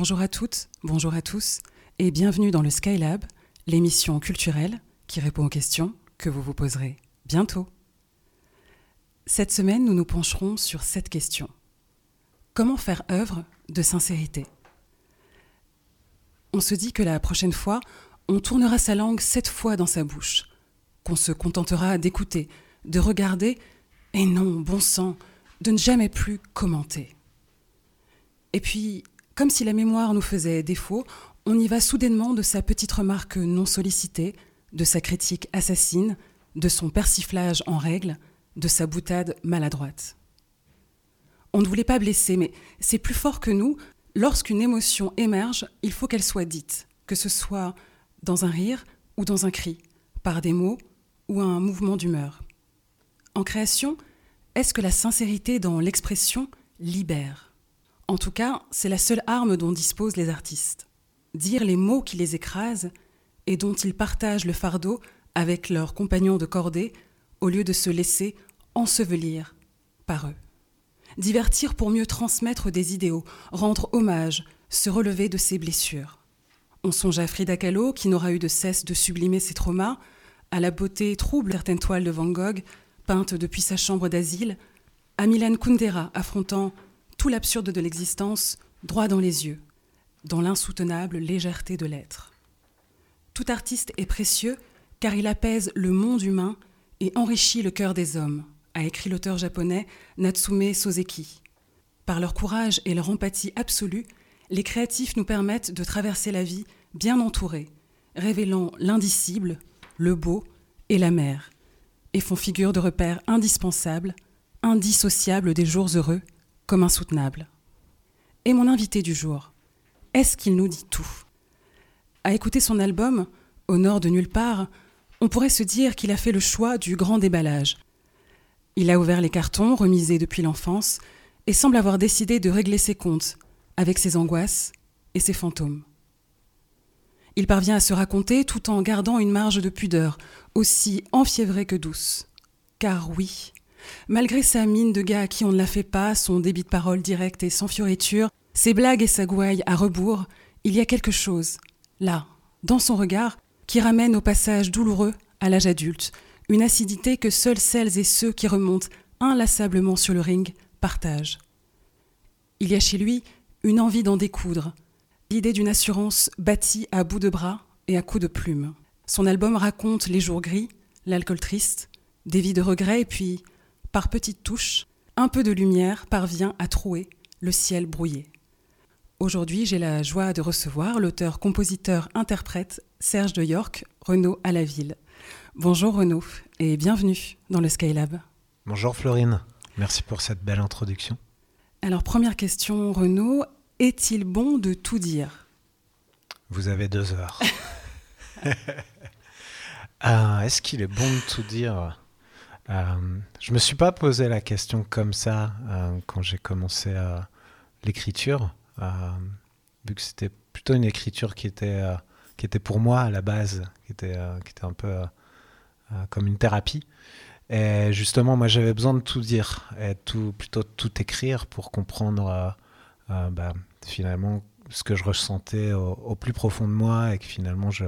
Bonjour à toutes, bonjour à tous, et bienvenue dans le Skylab, l'émission culturelle qui répond aux questions que vous vous poserez bientôt. Cette semaine, nous nous pencherons sur cette question. Comment faire œuvre de sincérité? On se dit que la prochaine fois, on tournera sa langue sept fois dans sa bouche, qu'on se contentera d'écouter, de regarder, et non, bon sang, de ne jamais plus commenter. Et puis, comme si la mémoire nous faisait défaut, on y va soudainement de sa petite remarque non sollicitée, de sa critique assassine, de son persiflage en règle, de sa boutade maladroite. On ne voulait pas blesser, mais c'est plus fort que nous. Lorsqu'une émotion émerge, il faut qu'elle soit dite, que ce soit dans un rire ou dans un cri, par des mots ou un mouvement d'humeur. En création, est-ce que la sincérité dans l'expression libère? En tout cas, c'est la seule arme dont disposent les artistes. Dire les mots qui les écrasent et dont ils partagent le fardeau avec leurs compagnons de cordée au lieu de se laisser ensevelir par eux. Divertir pour mieux transmettre des idéaux, rendre hommage, se relever de ses blessures. On songe à Frida Kahlo, qui n'aura eu de cesse de sublimer ses traumas, à la beauté trouble certaines toiles de Van Gogh, peintes depuis sa chambre d'asile, à Milan Kundera affrontant tout l'absurde de l'existence droit dans les yeux, dans l'insoutenable légèreté de l'être. Tout artiste est précieux car il apaise le monde humain et enrichit le cœur des hommes, a écrit l'auteur japonais Natsume Soseki. Par leur courage et leur empathie absolue, les créatifs nous permettent de traverser la vie bien entourés, révélant l'indicible, le beau et la mer, et font figure de repère indispensable, indissociable des jours heureux, insoutenable. Et mon invité du jour, est-ce qu'il nous dit tout? À écouter son album, Au nord de nulle part, on pourrait se dire qu'il a fait le choix du grand déballage. Il a ouvert les cartons, remisés depuis l'enfance, et semble avoir décidé de régler ses comptes avec ses angoisses et ses fantômes. Il parvient à se raconter tout en gardant une marge de pudeur, aussi enfiévrée que douce. Car oui, malgré sa mine de gars à qui on ne la fait pas, son débit de parole direct et sans fioriture, ses blagues et sa gouaille à rebours, il y a quelque chose, là, dans son regard, qui ramène au passage douloureux à l'âge adulte, une acidité que seuls celles et ceux qui remontent inlassablement sur le ring partagent. Il y a chez lui une envie d'en découdre, l'idée d'une assurance bâtie à bout de bras et à coups de plume. Son album raconte les jours gris, l'alcool triste, des vies de regrets et puis, par petites touches, un peu de lumière parvient à trouer le ciel brouillé. Aujourd'hui, j'ai la joie de recevoir l'auteur, compositeur, interprète Serge de York, Renaud à la ville. Bonjour Renaud et bienvenue dans le Skylab. Bonjour Florine, merci pour cette belle introduction. Alors première question Renaud, est-il bon de tout dire? Vous avez deux heures. Ah, est-ce qu'il est bon de tout dire? euh, Je me suis pas posé la question comme ça euh, quand j'ai commencé l'écriture. Euh, vu que c'était plutôt une écriture qui était, euh, qui était pour moi à la base, qui était, euh, qui était un peu comme une thérapie. Et justement, moi, j'avais besoin de tout dire, et tout, plutôt tout écrire pour comprendre bah, finalement ce que je ressentais au, plus profond de moi et que finalement je,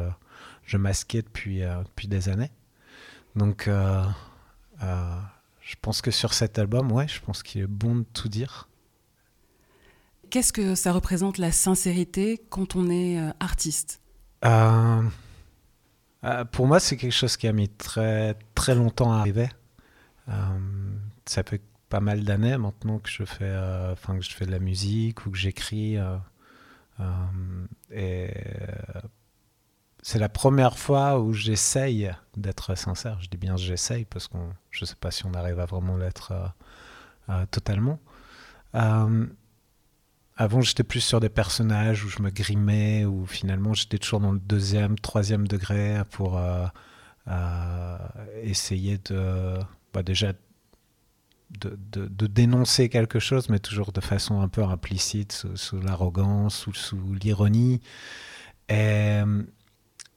je masquais depuis, depuis des années. Donc, je pense que sur cet album, ouais, je pense qu'il est bon de tout dire. Qu'est-ce que ça représente la sincérité quand on est euh, artiste? Euh, euh, Pour moi, c'est quelque chose qui a mis très, très longtemps à arriver. ça fait pas mal d'années maintenant que je fais, enfin que je fais de la musique ou que j'écris. et c'est la première fois où j'essaye d'être sincère. Je dis bien j'essaye parce que je ne sais pas si on arrive à vraiment l'être totalement. Avant, j'étais plus sur des personnages où je me grimais, où finalement j'étais toujours dans le deuxième, troisième degré pour euh, euh, essayer de, bah déjà, de, dénoncer quelque chose, mais toujours de façon un peu implicite, sous, l'arrogance ou sous l'ironie. Et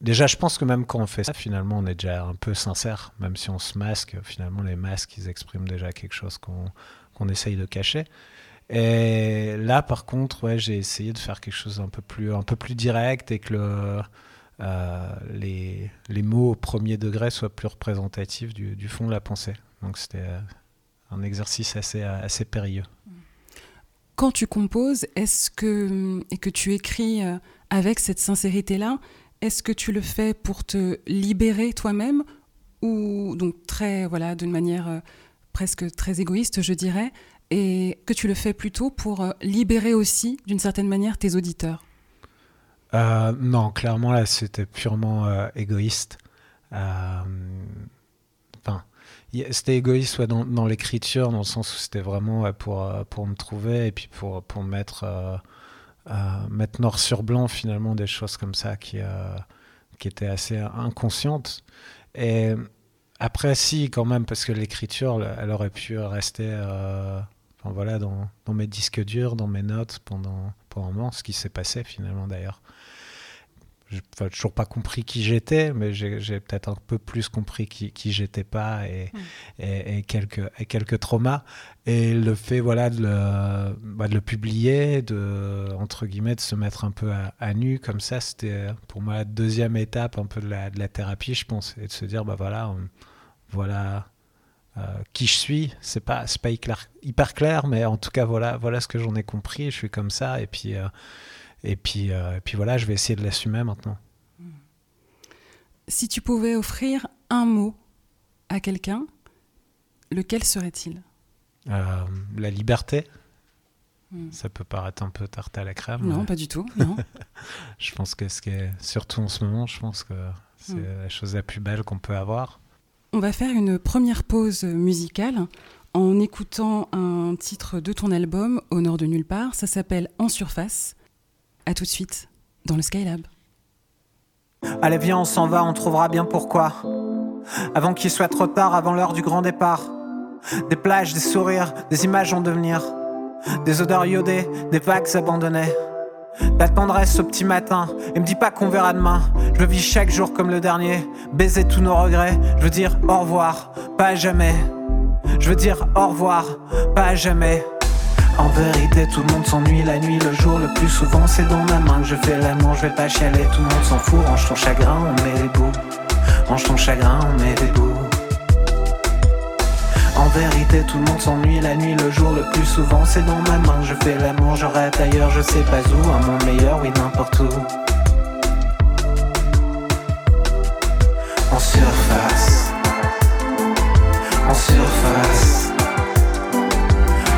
déjà, je pense que même quand on fait ça, finalement, on est déjà un peu sincère, même si on se masque. Finalement, les masques, ils expriment déjà quelque chose qu'on qu'on essaye de cacher. Et là, par contre, ouais, j'ai essayé de faire quelque chose un peu plus, un peu plus direct et que euh, les, les, mots au premier degré soient plus représentatifs du, du fond de la pensée. Donc c'était euh, un exercice assez, assez périlleux. Quand tu composes, est-ce que que tu écris euh, avec cette sincérité-là, est-ce que tu le fais pour te libérer toi-même ou donc très voilà d'une manière presque très égoïste, je dirais, et que tu le fais plutôt pour libérer aussi d'une certaine manière tes auditeurs? Euh, non, clairement, là, c'était purement euh, égoïste. Euh, c'était égoïste dans, dans l'écriture, dans le sens où c'était vraiment pour, pour me trouver et puis pour, pour mettre, mettre noir sur blanc, finalement, des choses comme ça qui, qui étaient assez inconscientes. Et après, si, quand même, parce que l'écriture, elle aurait pu rester enfin, voilà, dans, dans, mes disques durs, dans mes notes pendant, pendant un moment, ce qui s'est passé finalement d'ailleurs n'ai toujours pas compris qui j'étais, mais j'ai peut-être un peu plus compris qui, qui j'étais pas et, mm. et, quelques, et quelques traumas. Et le fait voilà, de, le, bah, de le publier, de, entre guillemets, de se mettre un peu à, nu comme ça, c'était pour moi la deuxième étape un peu de la, de la thérapie, je pense, et de se dire, bah voilà, voilà euh, qui je suis. C'est pas, pas hyper, hyper, clair, mais en tout cas, voilà, voilà ce que j'en ai compris, je suis comme ça, et puis... Euh, et puis, euh, et puis voilà, je vais essayer de l'assumer maintenant. Si tu pouvais offrir un mot à quelqu'un, lequel serait-il? Euh, La liberté. Hmm. Ça peut paraître un peu tarte à la crème. Non, pas du tout. Non. je pense que ce qui est, surtout en ce moment, je pense que c'est hmm. la chose la plus belle qu'on peut avoir. On va faire une première pause musicale en écoutant un titre de ton album Au nord de nulle part. Ça s'appelle En surface. A tout de suite dans le Skylab. Allez, viens, on s'en va, on trouvera bien pourquoi. Avant qu'il soit trop tard, avant l'heure du grand départ. Des plages, des sourires, des images en devenir. Des odeurs iodées, des vagues abandonnées. T'attendrai au petit matin et me dis pas qu'on verra demain. Je vis chaque jour comme le dernier, baiser tous nos regrets. Je veux dire au revoir, pas à jamais. Je veux dire au revoir, pas à jamais. En vérité, tout le monde s'ennuie la nuit, le jour, le plus souvent c'est dans ma main que je fais l'amour, je vais pas chialer, tout le monde s'en fout, range ton chagrin, on met des bouts. Range ton chagrin, on met des bouts. En vérité, tout le monde s'ennuie la nuit, le jour, le plus souvent c'est dans ma main que je fais l'amour, je rêve ailleurs, je sais pas où, à mon meilleur, oui, n'importe où. En surface, en surface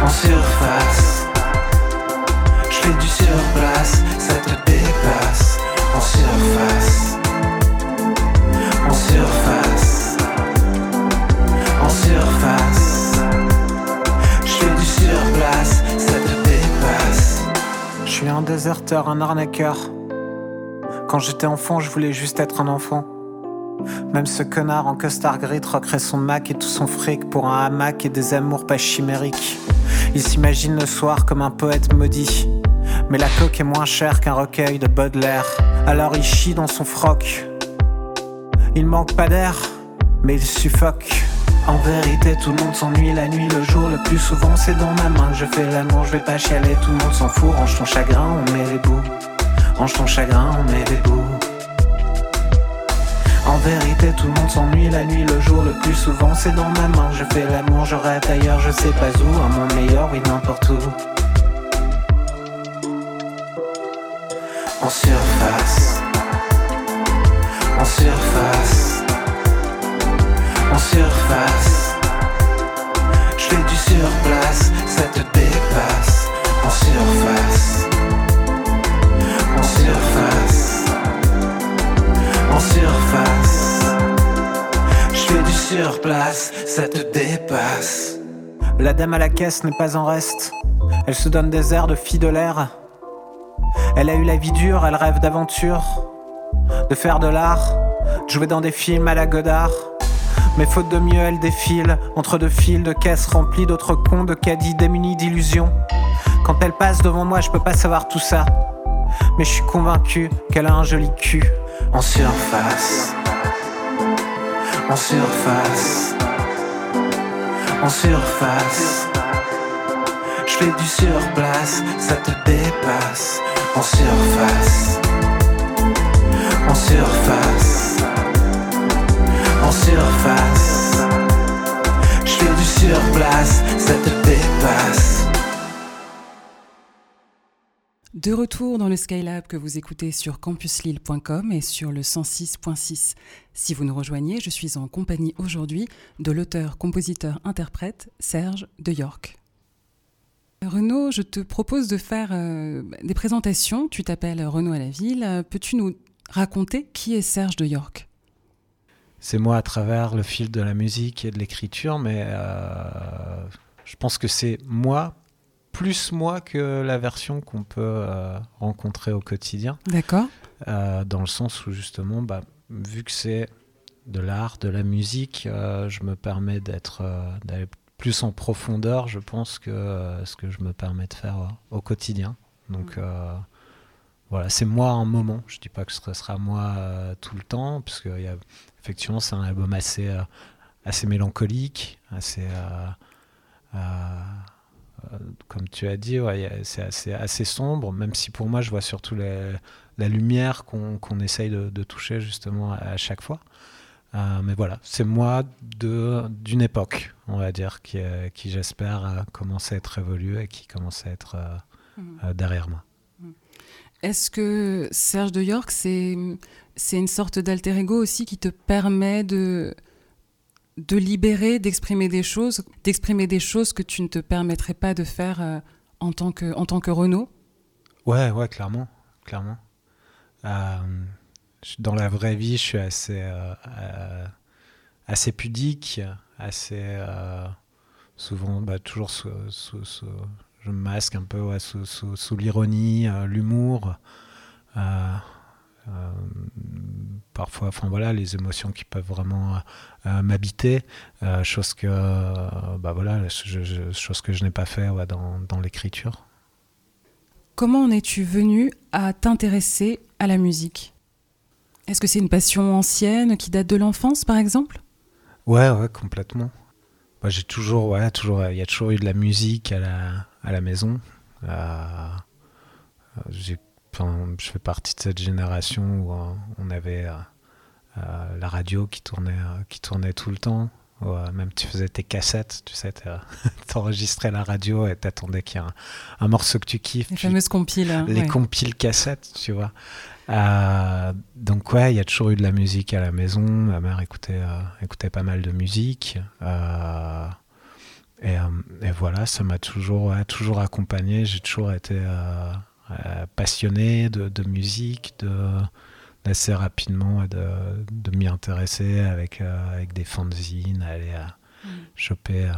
en surface. Je fais du surplace, ça te dépasse. En surface, en surface, en surface. Je fais du surplace, ça te dépasse. Je suis un déserteur, un arnaqueur. Quand j'étais enfant, je voulais juste être un enfant. Même ce connard en costard gris troquerait son Mac et tout son fric pour un hamac et des amours pas chimériques. Il s'imagine le soir comme un poète maudit. Mais la coque est moins chère qu'un recueil de Baudelaire. Alors il chie dans son froc. Il manque pas d'air, mais il suffoque. En vérité, tout le monde s'ennuie la nuit, le jour. Le plus souvent, c'est dans ma main que je fais l'amour. Je vais pas chialer, tout le monde s'en fout. Range ton chagrin, on met les bouts. Range ton chagrin, on met les bouts. En vérité, tout le monde s'ennuie la nuit, le jour, le plus souvent c'est dans ma main. Je fais l'amour, je rêve ailleurs, je sais pas où, à mon meilleur, oui, n'importe où. En surface, en surface, en surface. Je fais du surplace, ça te dépasse. En surface, en surface surface. Je fais du surplace, ça te dépasse. La dame à la caisse n'est pas en reste. Elle se donne des airs de fille de l'air. Elle a eu la vie dure, elle rêve d'aventure, de faire de l'art, de jouer dans des films à la Godard. Mais faute de mieux, elle défile entre deux fils de caisses remplies d'autres cons, de caddies démunis d'illusions. Quand elle passe devant moi, je peux pas savoir tout ça. Mais je suis convaincu qu'elle a un joli cul en surface, en surface, en surface. Je fais du surplace, ça te dépasse. En surface, en surface, en surface. Je fais du surplace, ça te dépasse. De retour dans le Skylab que vous écoutez sur campuslille.com et sur le 106.6. Si vous nous rejoignez, je suis en compagnie aujourd'hui de l'auteur, compositeur, interprète Serge de York. Renaud, je te propose de faire euh, des présentations. Tu t'appelles Renaud à la ville. Peux-tu nous raconter qui est Serge de York? C'est moi à travers le fil de la musique et de l'écriture, mais euh, je pense que c'est moi plus moi que la version qu'on peut euh, rencontrer au quotidien. D'accord. Euh, dans le sens où justement, bah, vu que c'est de l'art, de la musique, euh, je me permets d'être d'aller plus en profondeur, je pense, que ce que je me permets de faire au quotidien. Donc voilà, c'est moi un moment. Je dis pas que ce sera moi tout le temps, parce que y a, effectivement, c'est un album assez, assez mélancolique, assez comme tu as dit, c'est assez, assez, sombre, même si pour moi, je vois surtout la lumière qu'on essaye de, toucher justement à, chaque fois. Euh, mais voilà, c'est moi d'une époque, on va dire, qui, euh, qui j'espère commence à être évoluée et qui commence à être mhm. derrière moi. Mhm. Est-ce que Serge de York, c'est une sorte d'alter ego aussi qui te permet de, de libérer, d'exprimer des choses, d'exprimer des choses que tu ne te permettrais pas de faire euh, en tant que en tant que Renault. Ouais, ouais, clairement, clairement. Euh, dans la vraie vie, je suis assez euh, assez pudique, assez souvent, bah, toujours sous, je me masque un peu sous, sous l'ironie, l'humour. Euh, parfois, enfin voilà, les émotions qui peuvent vraiment euh, euh, m'habiter, chose que, bah voilà, chose que je n'ai pas fait dans, dans l'écriture. Comment en es-tu venu à t'intéresser à la musique? Est-ce que c'est une passion ancienne qui date de l'enfance, par exemple? Ouais, ouais, complètement. Bah, j'ai toujours, ouais, toujours, il y a toujours eu de la musique à la, à la maison. j'ai je fais partie de cette génération où euh, on avait euh, euh, la radio qui tournait, qui tournait tout le temps. même tu faisais tes cassettes, tu sais, t'enregistrais la radio et t'attendais qu'il y ait un, morceau que tu kiffes. Les fameuses compiles. Hein, les compiles cassettes, tu vois. donc ouais, il y a toujours eu de la musique à la maison. Ma mère écoutait, écoutait pas mal de musique. Et, et, voilà, ça m'a toujours, toujours accompagné. J'ai toujours été passionné de, musique, de assez rapidement de, de m'y intéresser avec, euh, avec des fanzines, aller à mm. choper euh,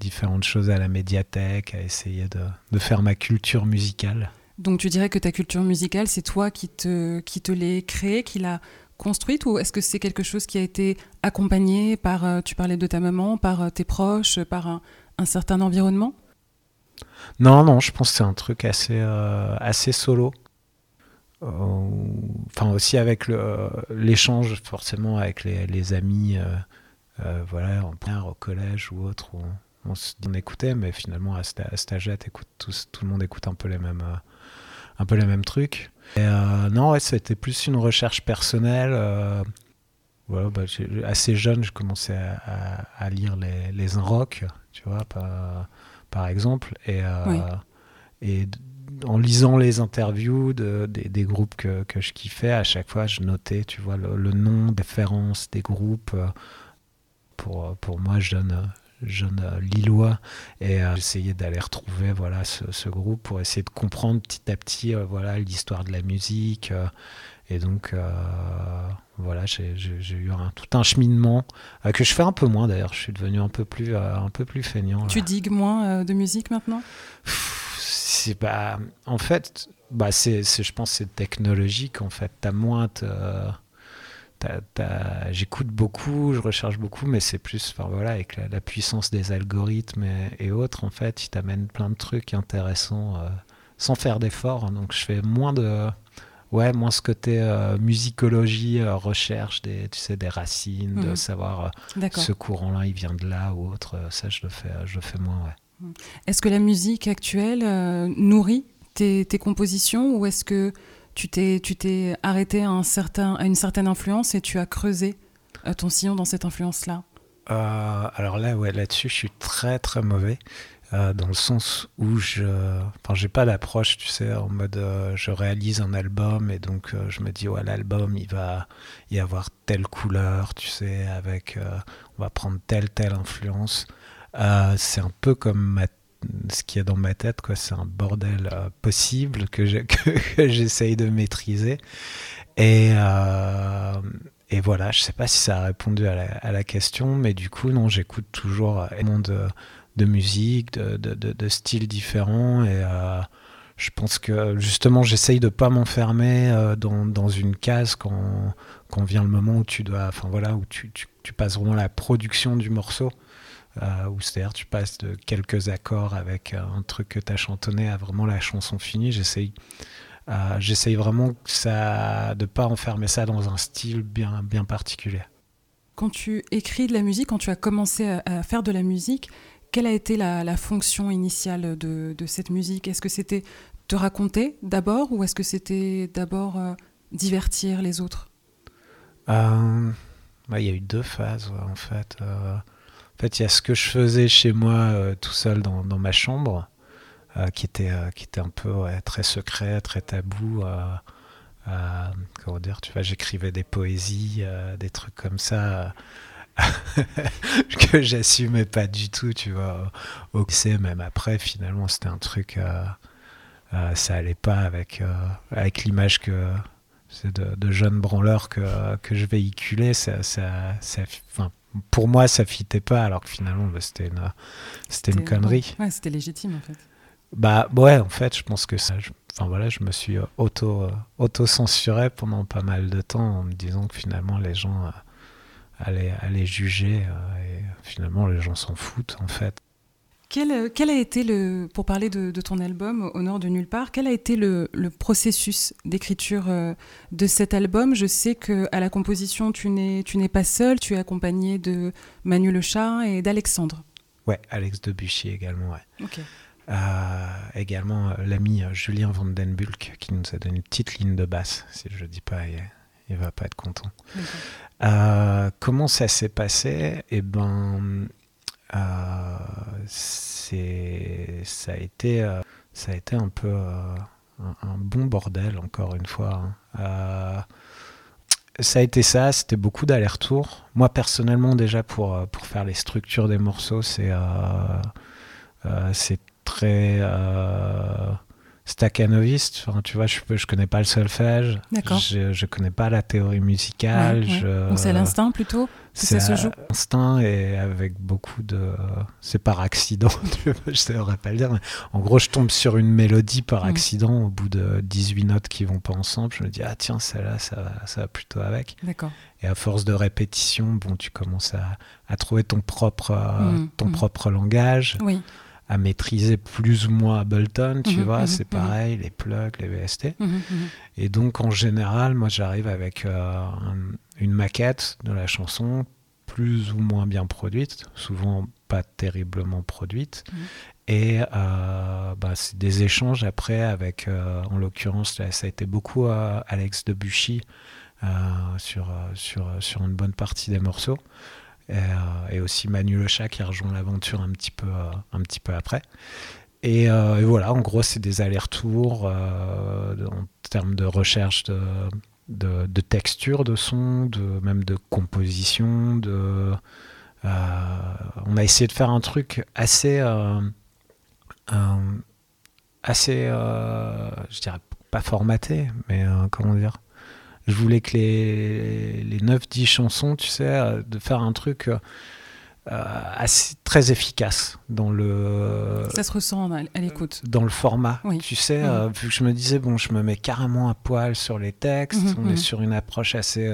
différentes choses à la médiathèque, à essayer de, de, faire ma culture musicale. Donc tu dirais que ta culture musicale, c'est toi qui te, qui te l'ai créée, qui l'a construite, ou est-ce que c'est quelque chose qui a été accompagné par, tu parlais de ta maman, par tes proches, par un, un certain environnement? Non, non, je pense que c'est un truc assez, euh, assez solo. Euh, enfin, aussi avec l'échange, forcément, avec les, amis, euh, voilà, en première, au collège ou autre, on, écoutait, mais finalement, à, cet tout, le monde écoute un peu les mêmes, trucs. Non, ouais, c'était plus une recherche personnelle. Voilà, bah, assez jeune, je commençais à, lire les, les tu vois, pas par exemple. Et, euh, et en lisant les interviews de, des, groupes que, que, je kiffais, à chaque fois, je notais, tu vois, le, nom, référence des groupes. Euh, pour, pour moi, jeune, jeune Lillois. Et euh, j'essayais d'aller retrouver voilà, ce, ce, groupe pour essayer de comprendre petit à petit voilà, l'histoire de la musique. Et donc, voilà, j'ai eu un, tout un cheminement euh, que je fais un peu moins d'ailleurs. Je suis devenu un peu plus, euh, un peu plus feignant. Tu digues moins euh, de musique maintenant? C'est pas. En fait, bah c'est, je pense, c'est technologique. En fait, t'as moins. J'écoute beaucoup, je recherche beaucoup, mais c'est plus, enfin voilà, avec la, puissance des algorithmes et, autres, en fait, ils t'amènent plein de trucs intéressants sans faire d'efforts. Donc, je fais moins de ouais, moins ce côté euh, musicologie, euh, recherche des, tu sais, des racines, de mhm. savoir euh, ce courant-là, il vient de là ou autre. ça, je le fais, je le fais moins, ouais. Est-ce que la musique actuelle euh, nourrit tes, tes, compositions ou est-ce que tu t'es, tu t'es arrêté à, un certain, à une certaine influence et tu as creusé euh, ton sillon dans cette influence-là? Euh, Alors là, ouais, là-dessus, je suis très très mauvais. Euh, dans le sens où je, enfin, j'ai pas d'approche, tu sais, en mode euh, je réalise un album et donc euh, je me dis ouais l'album il va y avoir telle couleur, tu sais, avec on va prendre telle telle influence. c'est un peu comme ma, ce qu'il y a dans ma tête, quoi. C'est un bordel possible que, j'essaye de maîtriser et et voilà, je sais pas si ça a répondu à la, à la question, mais du coup non, j'écoute toujours un monde de musique, de, de, styles différents. Et euh, je pense que justement, j'essaye de pas m'enfermer euh, dans, dans, une case quand, quand vient le moment où tu dois, enfin voilà, où tu, tu, passes vraiment la production du morceau. Euh, où c'est-à-dire tu passes de quelques accords avec un truc que tu as chantonné à vraiment la chanson finie. J'essaye j'essaye vraiment que ça, de pas enfermer ça dans un style bien, bien particulier. Quand tu écris de la musique, quand tu as commencé à faire de la musique, quelle a été la, fonction initiale de, cette musique? Est-ce que c'était te raconter d'abord ou est-ce que c'était d'abord euh, divertir les autres? Euh, Il y a eu deux phases en fait. Euh, en fait, il y a ce que je faisais chez moi tout seul dans, ma chambre, qui, était, qui était un peu très secret, très tabou. comment dire, tu vois, j'écrivais des poésies, des trucs comme ça que j'assumais pas du tout, tu vois, au lycée, même après, finalement, c'était un truc, euh, euh, ça allait pas avec, euh, avec l'image que c'est de, de jeune branleur que, que je véhiculais, ça, ça, ça pour moi, ça fitait pas, alors que finalement, bah, c'était une, c'était une connerie. Ouais, c'était légitime, en fait. Bah ouais, en fait, je pense que ça. enfin voilà, je me suis auto, auto censuré pendant pas mal de temps en me disant que finalement les gens à les, juger. Euh, et finalement, les gens s'en foutent, en fait. Quel, euh, quel, a été le, pour parler de, ton album Au nord de nulle part, quel a été le, processus d'écriture euh, de cet album? Je sais que à la composition, tu n'es, tu n'es pas seul, tu es accompagné de Manu Le Chat et d'Alexandre. Ouais, Alex Debuchy également, ouais. également l'ami Julien Vandenbulk qui nous a donné une petite ligne de basse, si je ne dis pas, il, va pas être content. Euh, comment ça s'est passé? Eh ben, euh, c'est, ça a été, euh, ça a été un peu un, bon bordel encore une fois. Hein. ça a été ça, c'était beaucoup d'allers-retours. Moi personnellement déjà pour, pour faire les structures des morceaux, c'est c'est très staccanoviste. Enfin, tu vois, je, je connais pas le solfège. Je, je connais pas la théorie musicale. Donc c'est l'instinct plutôt C'est ça se joue Instinct et avec beaucoup de. C'est par accident, je saurais pas le dire. Mais en gros, je tombe sur une mélodie par mm. accident au bout de 18 notes qui vont pas ensemble. Je me dis, ah tiens, celle-là, ça, va, ça va plutôt avec. D'accord. Et à force de répétition, bon, tu commences à, à trouver ton propre, mm, ton mm. propre langage. Oui à maîtriser plus ou moins Ableton, tu mhm, vois, mhm, c'est mhm. pareil, les plugs, les VST. Et donc, en général, moi, j'arrive avec euh, une maquette de la chanson plus ou moins bien produite, souvent pas terriblement produite. Et euh, bah, c'est des échanges après avec, euh, en l'occurrence, ça a été beaucoup Alex Debuchy sur, sur, sur une bonne partie des morceaux. Euh, et, aussi Manu Le Chat qui rejoint l'aventure un petit peu, euh, un petit peu après. Euh, et, voilà, en gros, c'est des allers-retours en termes de recherche de, de, texture de son, de, même de composition. On a essayé de faire un truc assez, assez, je dirais pas formaté, mais comment dire, je voulais que les, les 9-10 chansons, tu sais, euh, de faire un truc euh, assez, très efficace dans le. Ça se ressent à l'écoute. Dans le format. Tu sais, euh, vu que je me disais, bon, je me mets carrément à poil sur les textes, mhm, on est mhm. sur une approche assez.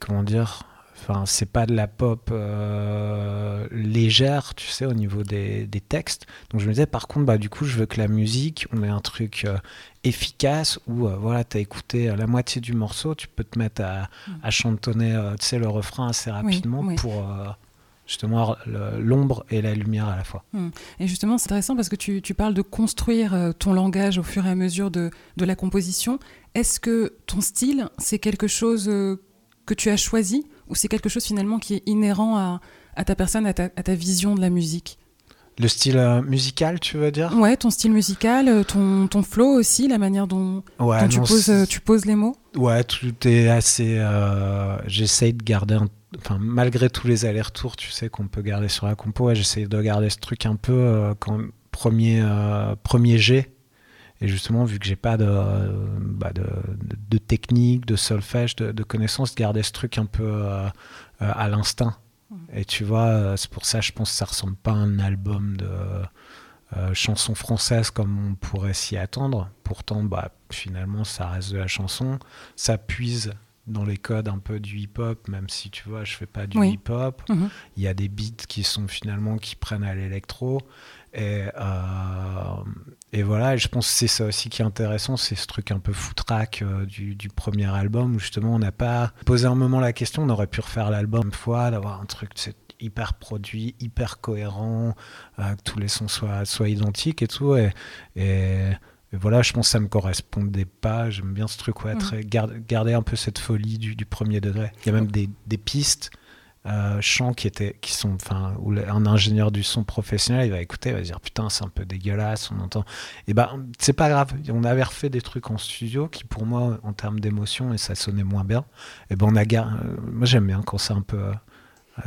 comment dire Enfin, c'est pas de la pop euh, légère, tu sais, au niveau des, des, textes. Donc je me disais, par contre, bah, du coup, je veux que la musique, on ait un truc euh, efficace où, euh, voilà, tu as écouté la moitié du morceau, tu peux te mettre à, mm. à chantonner, tu sais, le refrain assez rapidement pour justement l'ombre et la lumière à la fois. Et justement, c'est intéressant parce que tu, tu parles de construire euh, ton langage au fur et à mesure de, de la composition. Est-ce que ton style, c'est quelque chose euh, que tu as choisi? Ou c'est quelque chose finalement qui est inhérent à, à ta personne, à ta, à ta vision de la musique? Le style euh, musical, tu veux dire? Ouais, ton style musical, euh, ton, ton flow aussi, la manière dont, Ouais, dont tu, non, poses, euh, tu poses les mots? Ouais, tout est assez. euh, j'essaye de garder. un- Enfin, malgré tous les allers-retours, tu sais, qu'on peut garder sur la compo, ouais, j'essaye de garder ce truc un peu euh, quand premier, euh, premier jet. Et justement, vu que j'ai pas de, bah, de, de- de technique, de solfège, de, de connaissances, de garder ce truc un peu euh, euh, à l'instinct. Et tu vois, euh, c'est pour ça, je pense que ça ressemble pas à un album de euh, chansons françaises comme on pourrait s'y attendre. Pourtant, bah, finalement, ça reste de la chanson. Ça puise dans les codes un peu du hip-hop, même si tu vois, je fais pas du Oui. hip-hop. Mhm. Il y a des beats qui sont finalement qui prennent à l'électro. Et, euh, et voilà, et je pense que c'est ça aussi qui est intéressant, c'est ce truc un peu foutraque euh, du, du premier album où justement on n'a pas posé un moment la question, on aurait pu refaire l'album une fois, d'avoir un truc hyper produit, hyper cohérent, euh, que tous les sons soient, soient identiques et tout. Et, et, et voilà, je pense que ça me correspondait pas. J'aime bien ce truc, ouais, très, garder, garder un peu cette folie du, du premier degré. Il y a même des, des pistes euh, chants qui étaient qui sont enfin où un ingénieur du son professionnel il va écouter il va dire putain c'est un peu dégueulasse on entend et ben c'est pas grave on avait refait des trucs en studio qui pour moi en termes d'émotion et ça sonnait moins bien et ben on a gar- euh, moi j'aime bien quand c'est un peu euh,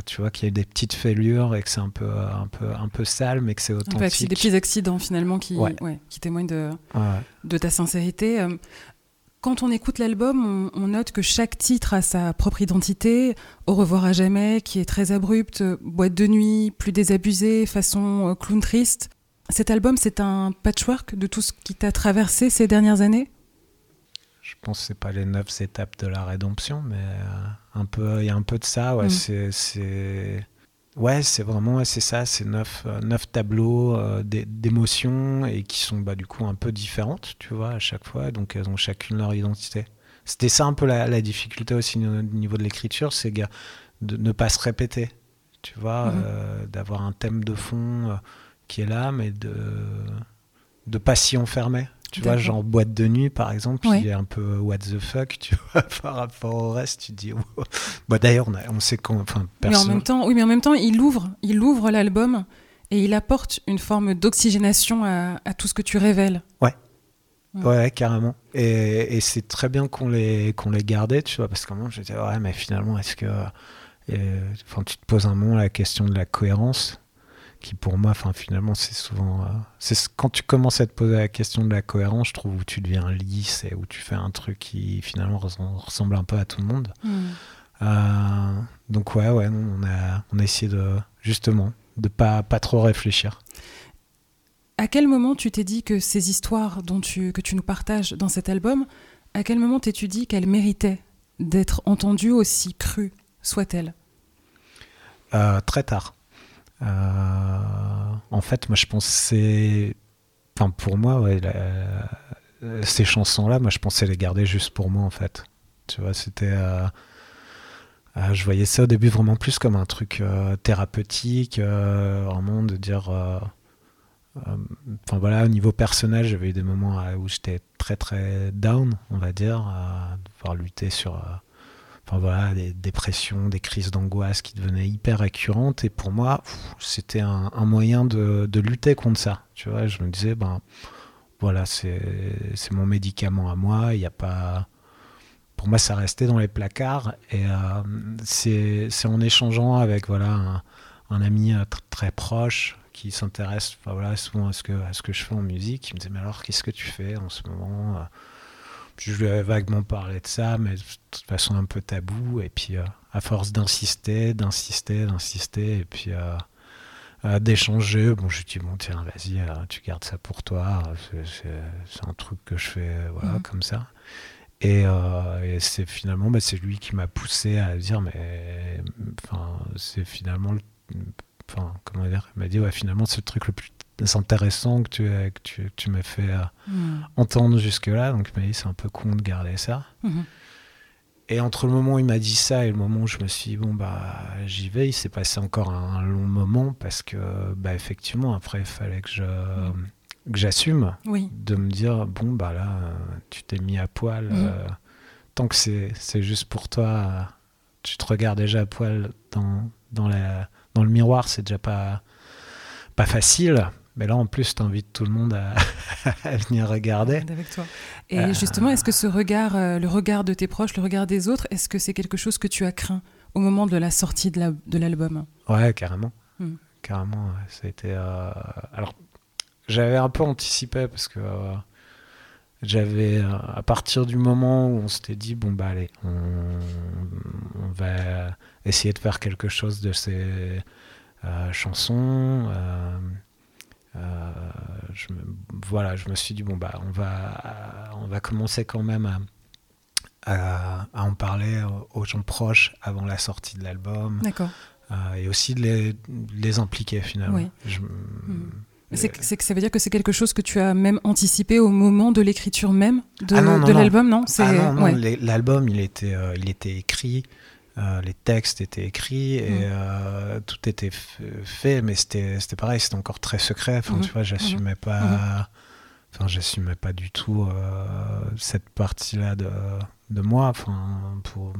tu vois qu'il y a des petites fêlures et que c'est un peu un peu un peu sale mais que c'est peu authentique des petits accidents finalement qui, Ouais. ouais, qui témoignent de, Ouais. de ta sincérité. Quand on écoute l'album, on, on note que chaque titre a sa propre identité. Au revoir à jamais, qui est très abrupte, boîte de nuit, plus désabusée, façon euh, clown triste. Cet album, c'est un patchwork de tout ce qui t'a traversé ces dernières années? Je pense que c'est pas les neuf étapes de la rédemption, mais euh, un peu, il y a un peu de ça. Ouais, Mm. c'est, ouais, c'est vraiment, ouais, c'est ça, c'est neuf, euh, neuf tableaux euh, d'é- d'émotions et qui sont bah, du coup un peu différentes, tu vois, à chaque fois. Donc elles ont chacune leur identité. C'était ça un peu la, la difficulté aussi au niveau de l'écriture, c'est de ne pas se répéter, tu vois, Mhm. euh, d'avoir un thème de fond euh, qui est là, mais de de pas s'y enfermer. Tu vois, genre boîte de nuit par exemple, Ouais. il est un peu what the fuck, tu vois, par rapport au reste, tu te dis. Bah, D'ailleurs, on, on sait qu'on. Enfin, mais en personne. même temps, oui, mais en même temps, il ouvre, il ouvre l'album et il apporte une forme d'oxygénation à, à tout ce que tu révèles. Ouais, carrément. Et, et c'est très bien qu'on les, qu'on les gardait, tu vois, parce un moment, j'étais, ouais, mais finalement, est-ce que. et, Enfin, tu te poses un moment la question de la cohérence, qui pour moi, finalement, c'est souvent. euh, c'est ce- quand tu commences à te poser la question de la cohérence, je trouve, où tu deviens lisse et où tu fais un truc qui finalement ressemble, un peu à tout le monde. Euh, donc, ouais, ouais, on a, on a essayé de, justement, de pas, pas trop réfléchir. À quel moment tu t'es dit que ces histoires dont tu, que tu nous partages dans cet album, à quel moment t'es-tu dit qu'elles méritaient d'être entendues aussi crues soient-elles? Euh, très tard. Euh, en fait, moi, je c'est. Enfin, pour moi, ces chansons-là, moi, je pensais les garder juste pour moi, en fait. Tu vois, c'était. euh, euh, je voyais ça au début vraiment plus comme un truc thérapeutique, vraiment de dire. Enfin voilà, au niveau personnel, j'avais eu des moments où j'étais très très down, on va dire, devoir lutter sur. Voilà, des dépressions, des crises d'angoisse qui devenaient hyper récurrentes. Et pour moi, c'était un, moyen de, de lutter contre ça. Tu vois, je me disais, ben voilà, c'est mon médicament à moi. Il n'y a pas. Pour moi, ça restait dans les placards. Et euh, c'est en échangeant avec voilà un, ami euh, tr- très proche qui s'intéresse voilà, souvent à ce, que, à ce que je fais en musique. qui me disait, mais alors, qu'est-ce que tu fais en ce moment Euh, je lui avais vaguement parlé de ça, mais de toute façon un peu tabou. Et puis, euh, à force d'insister, d'insister, d'insister, et puis euh, euh, d'échanger, bon, je lui dis, bon, tiens, vas-y, tu gardes ça pour toi. C'est- un truc que je fais, voilà, Mhm. comme ça. Et, et c'est finalement, bah, c'est lui qui m'a poussé à dire, mais enfin, c'est finalement, le- enfin, comment dire, il m'a dit, ouais, finalement, c'est le truc le plus intéressant que tu, que tu, que tu m'as fait euh, entendre jusque-là. Donc, il m'a dit, c'est un peu con de garder ça. Mhm. et entre le moment où il m'a dit ça et le moment où je me suis dit, bon, bah, j'y vais, il s'est passé encore un, long moment parce que, bah, effectivement, après, il fallait que je. que j'assume Oui. de me dire bon bah là euh, tu t'es mis à poil Mhm. euh, tant que c'est c'est juste pour toi tu te regardes déjà à poil dans dans la dans le miroir c'est déjà pas pas facile mais là en plus t'invites tout le monde à, à venir regarder avec toi. Et Euh. justement, est-ce que ce regard, euh, le regard de tes proches, le regard des autres, est-ce que c'est quelque chose que tu as craint au moment de la sortie de la- de l'album? Ouais carrément Mhm. carrément ça a été euh, alors j'avais un peu anticipé parce que euh, j'avais à partir du moment où on s'était dit bon bah allez on, on va essayer de faire quelque chose de ces chansons je me, voilà je me suis dit bon bah on va on va commencer quand même à, à, à en parler aux- gens proches avant la sortie de l'album D'accord. euh, et aussi de les, de les impliquer finalement Oui. C'est que- c'est que ça veut dire que c'est quelque chose que tu as même anticipé au moment de l'écriture même de, Ah non, non, non. l'album, non? C'est Ah non, ouais. l'album, il était, euh, il était écrit, euh, les textes étaient écrits et Mhm. euh, tout était fait, mais c'était pareil, c'était encore très secret. Enfin, Mhm. tu vois, j'assumais pas, enfin, j'assumais pas du tout euh, cette partie-là de, de moi. Enfin, pour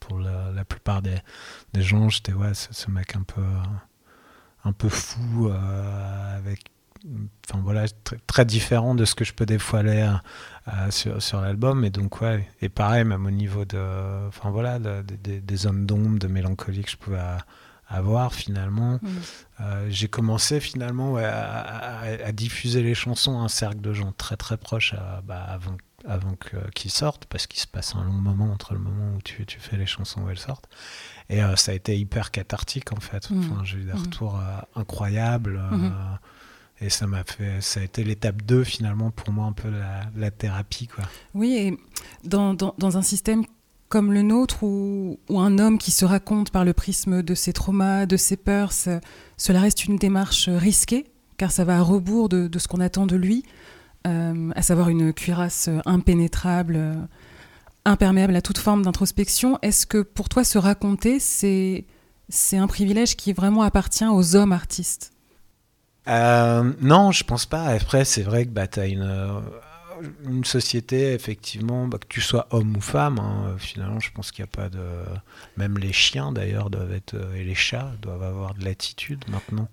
pour la, la plupart des, des gens, j'étais ouais, ce, ce mec un peu un peu fou avec enfin voilà très, très différent de ce que je peux dévoiler euh, euh, sur, sur l'album et donc ouais et pareil même au niveau de enfin voilà de- de- de- des zones d'ombre de mélancolie que je pouvais avoir finalement Mhm. Euh, j'ai commencé finalement ouais, à, à- à diffuser les chansons à un cercle de gens très très proches euh, bah, avant avant qu'ils sortent parce qu'il se passe un long moment entre le moment où tu, tu fais les chansons où elles sortent et euh, ça a été hyper cathartique en fait enfin, j'ai eu des Mhm. retours euh, incroyables Mhm. Et ça m'a fait ça a été l'étape 2 finalement pour moi un peu la, thérapie quoi Oui, et dans, un système comme le nôtre, où, un homme qui se raconte par le prisme de ses traumas, de ses peurs, cela reste une démarche risquée, car ça va à rebours de, ce qu'on attend de lui, euh, à savoir une cuirasse impénétrable, euh, imperméable à toute forme d'introspection. Est-ce que pour toi, se raconter, c'est un privilège qui vraiment appartient aux hommes artistes? Euh, non, je pense pas. Après, c'est vrai que bah, tu as une, euh, une société, effectivement, bah, que tu sois homme ou femme, hein, finalement, je pense qu'il n'y a pas de. Même les chiens, d'ailleurs, doivent être. euh, et les chats doivent avoir de l'attitude maintenant.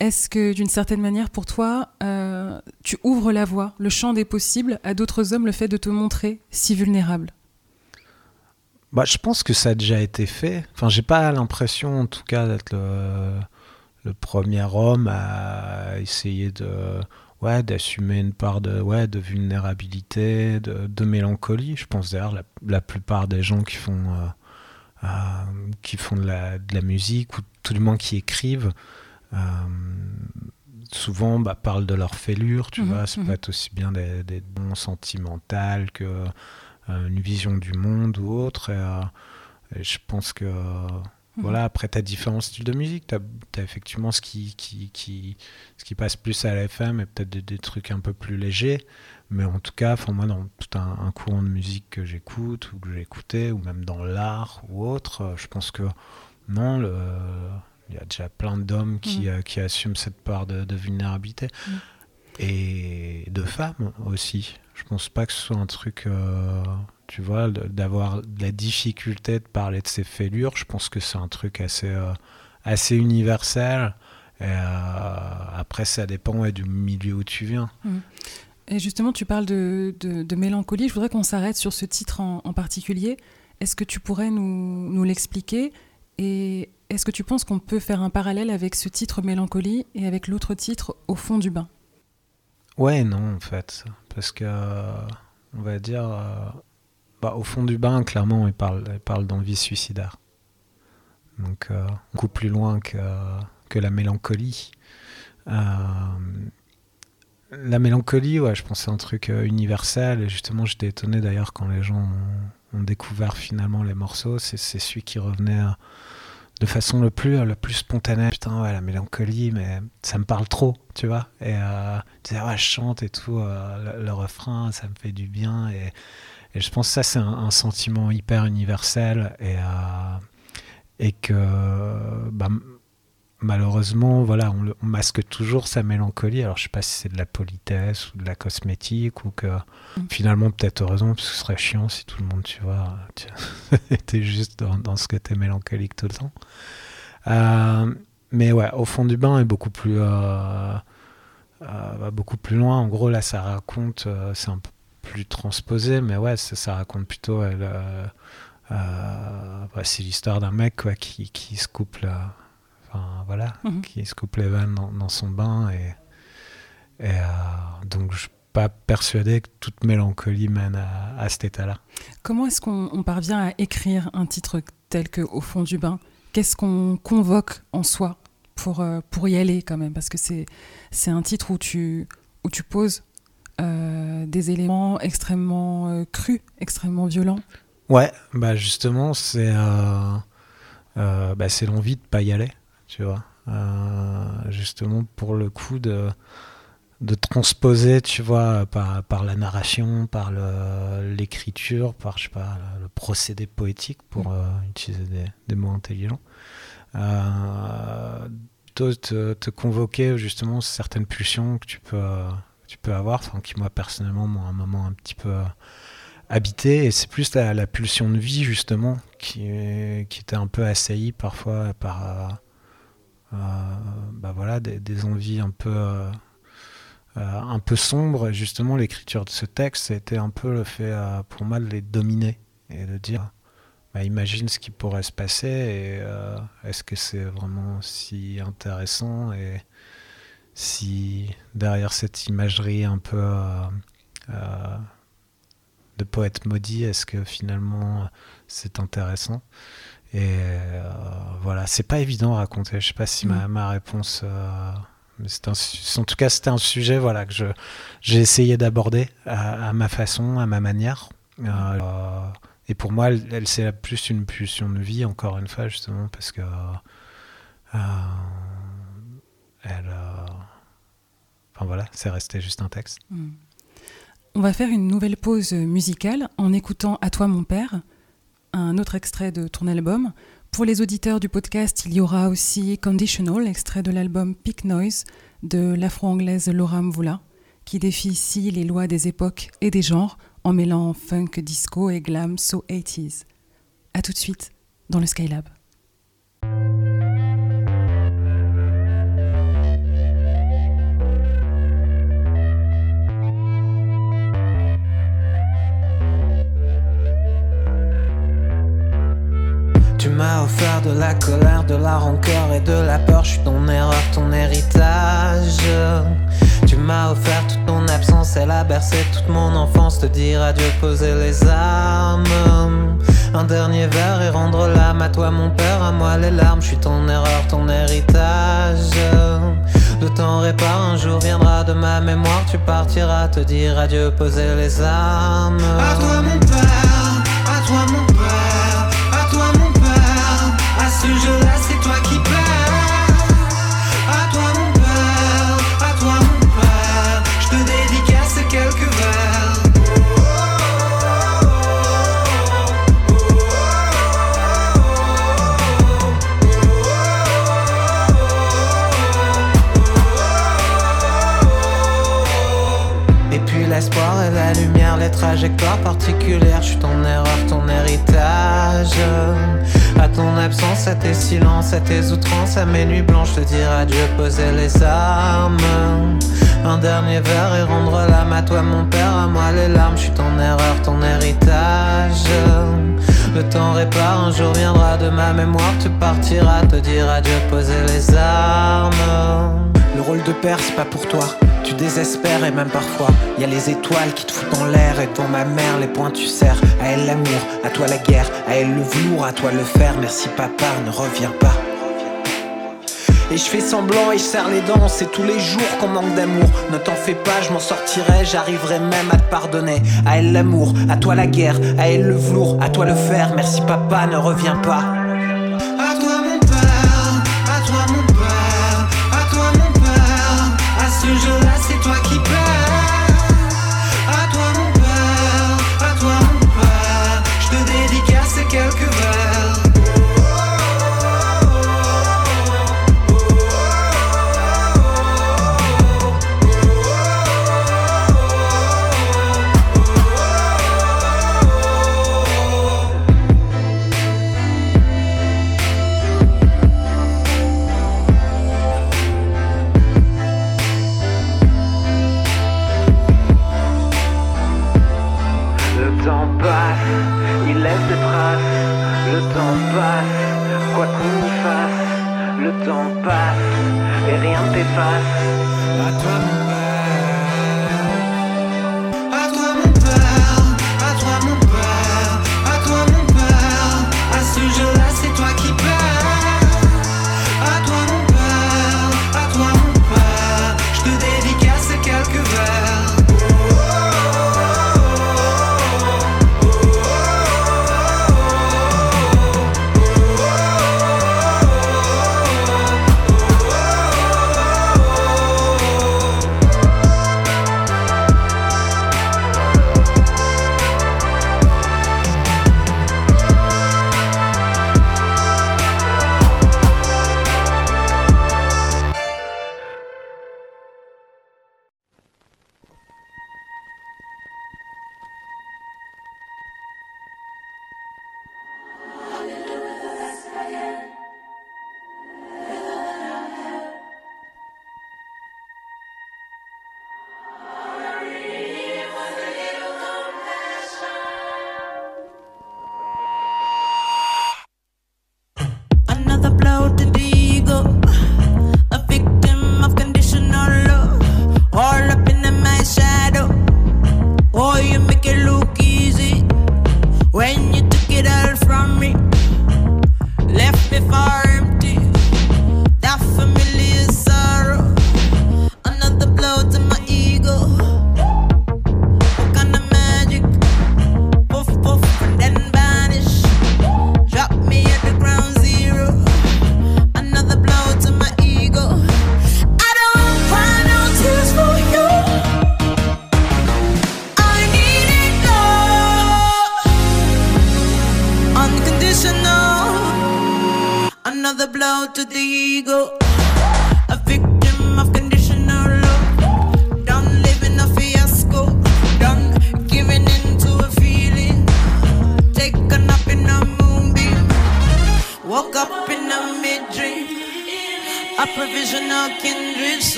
Est-ce que d'une certaine manière, pour toi, euh, tu ouvres la voie, le champ des possibles à d'autres hommes, le fait de te montrer si vulnérable? Bah, je pense que ça a déjà été fait. Enfin, j'ai pas l'impression, en tout cas, d'être le, le premier homme à essayer de, ouais, d'assumer une part de, ouais, de vulnérabilité, de, de mélancolie. Je pense d'ailleurs la, la plupart des gens qui font, euh, euh, qui font de la, de la musique ou tout du moins qui écrivent. euh, souvent bah, parlent de leur fêlure, tu Mhm, vois, ça mhm. peut être aussi bien des, des dons sentimentales que euh, une vision du monde ou autre. Et, euh, et je pense que euh, voilà, après, tu as différents styles de musique. Tu as, effectivement ce qui, qui, qui, ce qui passe plus à la FM et peut-être des, des trucs un peu plus légers. Mais en tout cas, moi, dans tout un, un courant de musique que j'écoute ou que j'ai écouté, ou même dans l'art ou autre, euh, je pense que non, le, il y a déjà plein d'hommes qui, Mhm. euh, qui assument cette part de, de vulnérabilité. Mhm. Et de femmes aussi. Je pense pas que ce soit un truc, euh, tu vois, d'avoir de la difficulté de parler de ses fêlures. Je pense que c'est un truc assez, euh, assez universel. Et, euh, après, ça dépend ouais, du milieu où tu viens. Et justement, tu parles de, de- de mélancolie. Je voudrais qu'on s'arrête sur ce titre en, en particulier. Est-ce que tu pourrais nous, nous l'expliquer? Et est-ce que tu penses qu'on peut faire un parallèle avec ce titre Mélancolie et avec l'autre titre Au fond du bain? Ouais, non, en fait. Parce que, euh, on va dire, au fond du bain, clairement, il parle, parle d'envie suicidaire. Donc, euh, beaucoup plus loin que, que la mélancolie. Euh, la mélancolie, ouais, je c'est un truc euh, universel. Et justement, j'étais étonné d'ailleurs quand les gens ont, découvert finalement les morceaux. C'est celui qui revenait de façon le plus, le plus spontanée. Putain, ouais, la mélancolie, mais ça me parle trop, tu vois. Et tu disais, ouais, je chante et tout, le, le refrain, ça me fait du bien. Et, Et je pense que ça, c'est un, un sentiment hyper universel et, euh, et que bah, malheureusement, voilà, on, le- on masque toujours sa mélancolie. Alors, je sais pas si c'est de la politesse ou de la cosmétique ou que Mm. finalement, peut-être heureusement, parce que ce serait chiant si tout le monde, tu vois, tu- était juste dans, dans ce côté mélancolique tout le temps. Euh, mais ouais, au fond du bain est beaucoup plus, euh, euh, va beaucoup plus loin. En gros, là, ça raconte, euh, c'est un peu plus transposé, mais ouais, ça, ça raconte plutôt. elle, euh, euh, bah, c'est l'histoire d'un mec quoi, qui, qui se coupe la, enfin voilà, Mhm. qui se coupe les veines dans, dans son bain et, et euh, donc je suis pas persuadé que toute mélancolie mène à, à cet état-là. Comment est-ce qu'on on parvient à écrire un titre tel que Au fond du bain? Qu'est-ce qu'on convoque en soi pour, pour y aller quand même? Parce que c'est un titre où tu, où tu poses des éléments extrêmement euh, crus, extrêmement violents. Ouais, bah justement, c'est euh, euh, bah, c'est l'envie de pas y aller, tu vois. Justement, pour le coup de, de transposer, tu vois, par, par la narration, par l'écriture, par, je sais pas, le procédé poétique, pour euh, utiliser des, des mots intelligents. Euh, te, te convoquer justement certaines pulsions que tu peux, tu peux avoir, enfin, qui moi personnellement m'ont un moment un petit peu euh, habité, et c'est plus la, pulsion de vie justement qui, était un peu assaillie parfois par euh, euh, bah voilà, des, envies un peu, euh, un peu sombres. Et justement, l'écriture de ce texte, c'était un peu le fait pour moi de les dominer et de dire bah, imagine ce qui pourrait se passer et est-ce que c'est vraiment si intéressant et si derrière cette imagerie un peu euh, euh, de poète maudit, est-ce que finalement c'est intéressant? Et euh, voilà, c'est pas évident à raconter. Je sais pas si ma, Mm. ma réponse. un en tout cas, c'était un sujet voilà, que j'ai essayé d'aborder à, à ma façon, à ma manière. Euh, et pour moi, elle, elle, c'est plus une pulsion de vie, encore une fois, justement, parce que euh, elle. euh, Voilà, c'est resté juste un texte. Hmm. On va faire une nouvelle pause musicale en écoutant À toi mon père, un autre extrait de ton album. Pour les auditeurs du podcast, il y aura aussi Conditional, extrait de l'album Peak Noise de l'afro-anglaise Laura Mvula, qui défie ici les lois des époques et des genres en mêlant funk, disco et glam so 80s. A tout de suite dans le Skylab. Tu m'as offert de la colère, de la rancœur et de la peur. Je suis ton erreur, ton héritage. Tu m'as offert toute ton absence, elle a bercé toute mon enfance. Te dire adieu, poser les armes. Un dernier verre et rendre l'âme à toi, mon père, à moi les larmes. Je suis ton erreur, ton héritage. Le temps répare, un jour viendra de ma mémoire. Tu partiras, te dire adieu, poser les armes. À toi, mon père, Je suis ton erreur, ton héritage. À ton absence, à tes silences, à tes outrances, à mes nuits blanches, te dire adieu, poser les armes. Un dernier verre et rendre l'âme à toi, mon père, à moi les larmes. Je suis ton erreur, ton héritage. Le temps répare, un jour viendra de ma mémoire, tu partiras, te dire adieu, poser les armes. Le rôle de père, c'est pas pour toi. Tu désespères et même parfois, y a les étoiles qui te foutent en l'air et devant ma mère, les points tu serres. À elle l'amour, à toi la guerre, à elle le velours, à toi le fer. Merci papa, ne reviens pas. Et je fais semblant et je serre les dents, c'est tous les jours qu'on manque d'amour. Ne t'en fais pas, je m'en sortirai, j'arriverai même à te pardonner. À elle l'amour, à toi la guerre, à elle le velours, à toi le fer. Merci papa, ne reviens pas.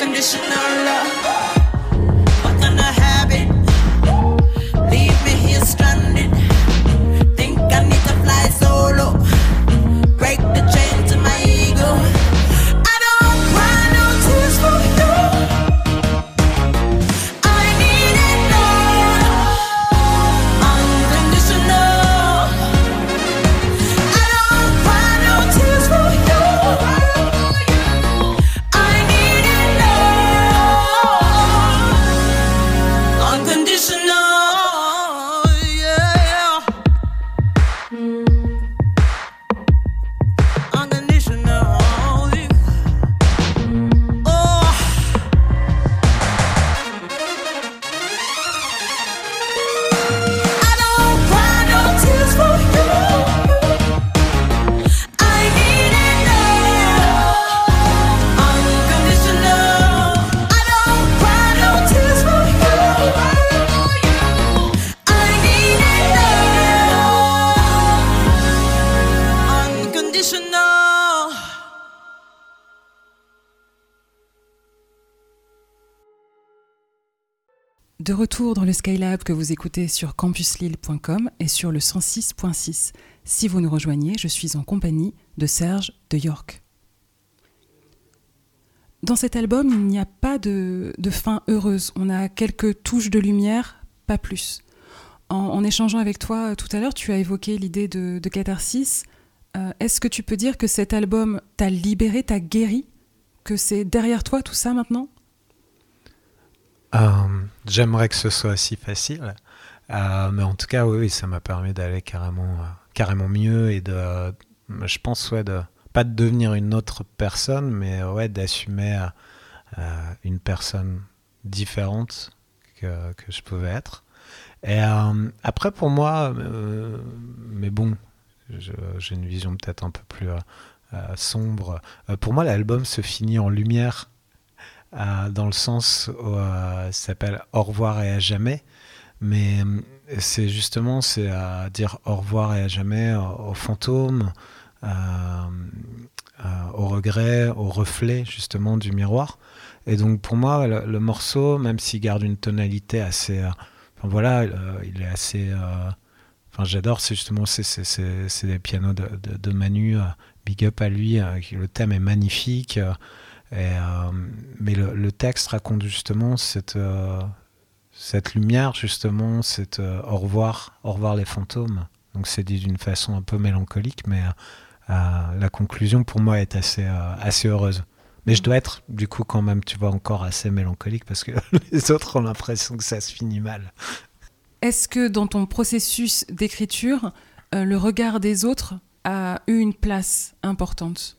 unconditional love. Retour dans le Skylab que vous écoutez sur campuslille.com et sur le 106.6. Si vous nous rejoignez, je suis en compagnie de Serge de York. Dans cet album, il n'y a pas de, fin heureuse. On a quelques touches de lumière, pas plus. En, échangeant avec toi euh, tout à l'heure, tu as évoqué l'idée de, catharsis. Euh, Est-ce que tu peux dire que cet album t'a libéré, t'a guéri? Que c'est derrière toi tout ça maintenant? J'aimerais que ce soit si facile. Euh, mais en tout cas, oui, ça m'a permis d'aller carrément, euh, carrément mieux et de, je pense, ouais, pas de devenir une autre personne, mais ouais, d'assumer euh, euh, une personne différente que, je pouvais être. Et euh, après, pour moi, euh, mais bon, j'ai une vision peut-être un peu plus euh, euh, sombre. Euh, pour moi, l'album se finit en lumière, euh, dans le sens où euh, ça s'appelle Au revoir et à jamais. Mais euh, c'est justement c'est à dire au revoir et à jamais aux, fantômes, euh, euh, aux regrets, aux reflets justement du miroir. Et donc pour moi, le, morceau, même s'il garde une tonalité assez, euh, enfin voilà, euh, il est assez, euh, enfin j'adore, c'est justement c'est des pianos de, de, de Manu, euh, big up à lui, euh, le thème est magnifique. Euh, et, mais le, le texte raconte justement cette euh, cette lumière justement, cette euh, au revoir, au revoir les fantômes. Donc c'est dit d'une façon un peu mélancolique, mais la conclusion pour moi est assez assez heureuse. Mais je dois être du coup quand même, tu vois, encore assez mélancolique parce que les autres ont l'impression que ça se finit mal. Est-ce que dans ton processus d'écriture, euh, le regard des autres a eu une place importante?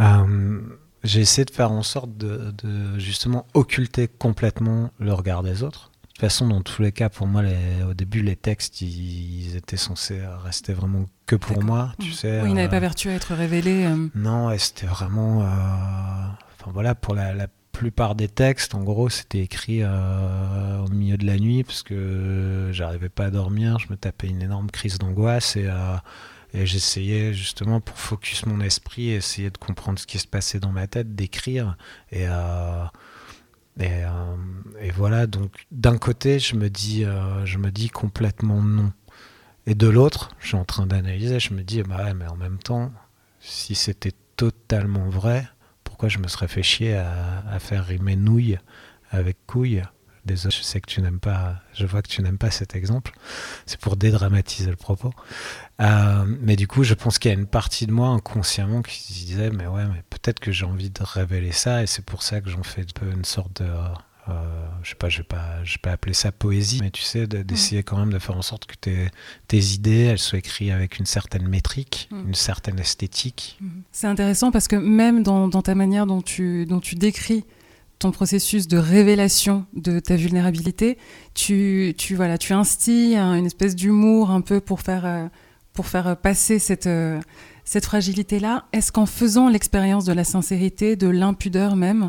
Euh, j'ai essayé de faire en sorte de, de justement occulter complètement le regard des autres. De toute façon, dans tous les cas, pour moi, les- au début, les textes, ils, ils étaient censés rester vraiment que pour moi, tu sais. Oui, il n'avait euh, pas vertu à être révélé. euh, Non, et c'était vraiment. euh, Enfin voilà, pour la, la plupart des textes, en gros, c'était écrit euh, au milieu de la nuit parce que j'arrivais pas à dormir, je me tapais une énorme crise d'angoisse et, et j'essayais justement pour focus mon esprit, essayer de comprendre ce qui se passait dans ma tête, d'écrire. Et, euh, et, euh, et voilà, donc d'un côté, je me dis, euh, je me dis complètement non. Et de l'autre, je suis en train d'analyser, je me dis, bah ouais, mais en même temps, si c'était totalement vrai, pourquoi je me serais fait chier à, à faire rimer nouille avec couille Désolé, je sais que tu n'aimes pas, je vois que tu n'aimes pas cet exemple. C'est pour dédramatiser le propos. Euh, mais du coup, je pense qu'il y a une partie de moi inconsciemment qui se disait, mais ouais, mais peut-être que j'ai envie de révéler ça, et c'est pour ça que j'en fais un peu une sorte de, euh, je sais pas, je vais pas, je vais pas appeler ça poésie, mais tu sais, de- d'essayer quand même de faire en sorte que tes, tes idées, elles soient écrites avec une certaine métrique, Mm. une certaine esthétique. C'est intéressant parce que même dans, dans ta manière dont tu, dont tu décris ton processus de révélation de ta vulnérabilité, tu, voilà, tu instilles un- une espèce d'humour un peu pour faire, euh, pour faire passer cette, euh, cette fragilité-là. Est-ce qu'en faisant l'expérience de la sincérité, de l'impudeur même,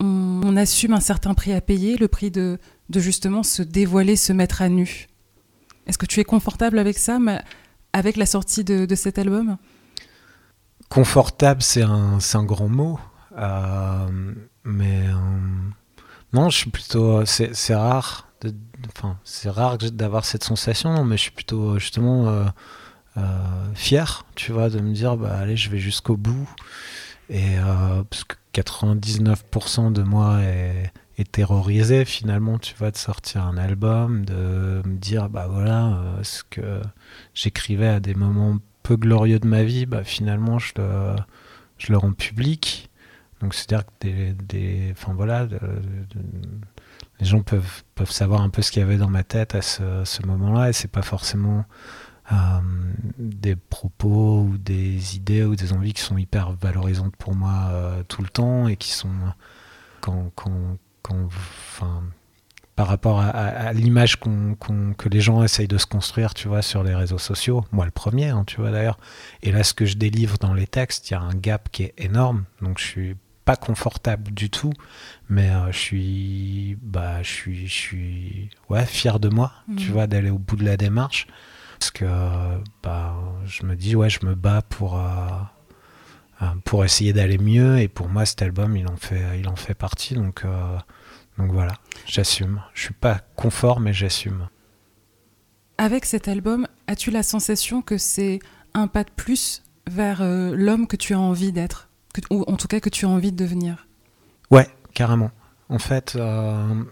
on, assume un certain prix à payer, le prix de, de justement se dévoiler, se mettre à nu? Est-ce que tu es confortable avec ça, avec la sortie de, cet album? Confortable, c'est un, un grand mot. Euh, mais euh, non, je suis plutôt. C'est c'est rare. de- Enfin, c'est rare d'avoir cette sensation, non, mais je suis plutôt justement euh, euh, fier, tu vois, de me dire, bah allez, je vais jusqu'au bout. Et euh, parce que 99% de moi est, est terrorisé finalement, tu vois, de sortir un album, de me dire, bah voilà, euh, ce que j'écrivais à des moments peu glorieux de ma vie, bah finalement, je le, je le rends public. Donc c'est-à-dire que des, des, enfin voilà, les gens peuvent, peuvent savoir un peu ce qu'il y avait dans ma tête à ce, moment-là, et c'est pas forcément euh, des propos ou des idées ou des envies qui sont hyper valorisantes pour moi euh, tout le temps et qui sont quand, quand, quand enfin, par rapport à, l'image qu'on- que les gens essayent de se construire, tu vois, sur les réseaux sociaux. Moi, le premier, hein, tu vois d'ailleurs. Et là, ce que je délivre dans les textes, il y a un gap qui est énorme. Donc, je suis pas confortable du tout, mais euh, je suis, bah, je suis, je suis, ouais, fier de moi, tu Mhm. vois, d'aller au bout de la démarche, parce que, bah, je me dis, ouais, je me bats pour. euh, euh, pour essayer d'aller mieux. Et pour moi cet album il en fait il en fait partie. Donc euh, donc voilà j'assume. Je suis pas confort mais j'assume. Avec cet album, as-tu la sensation que c'est un pas de plus vers l'homme que tu as envie d'être? Ou en tout cas que tu as envie de devenir Ouais, carrément. En fait, euh,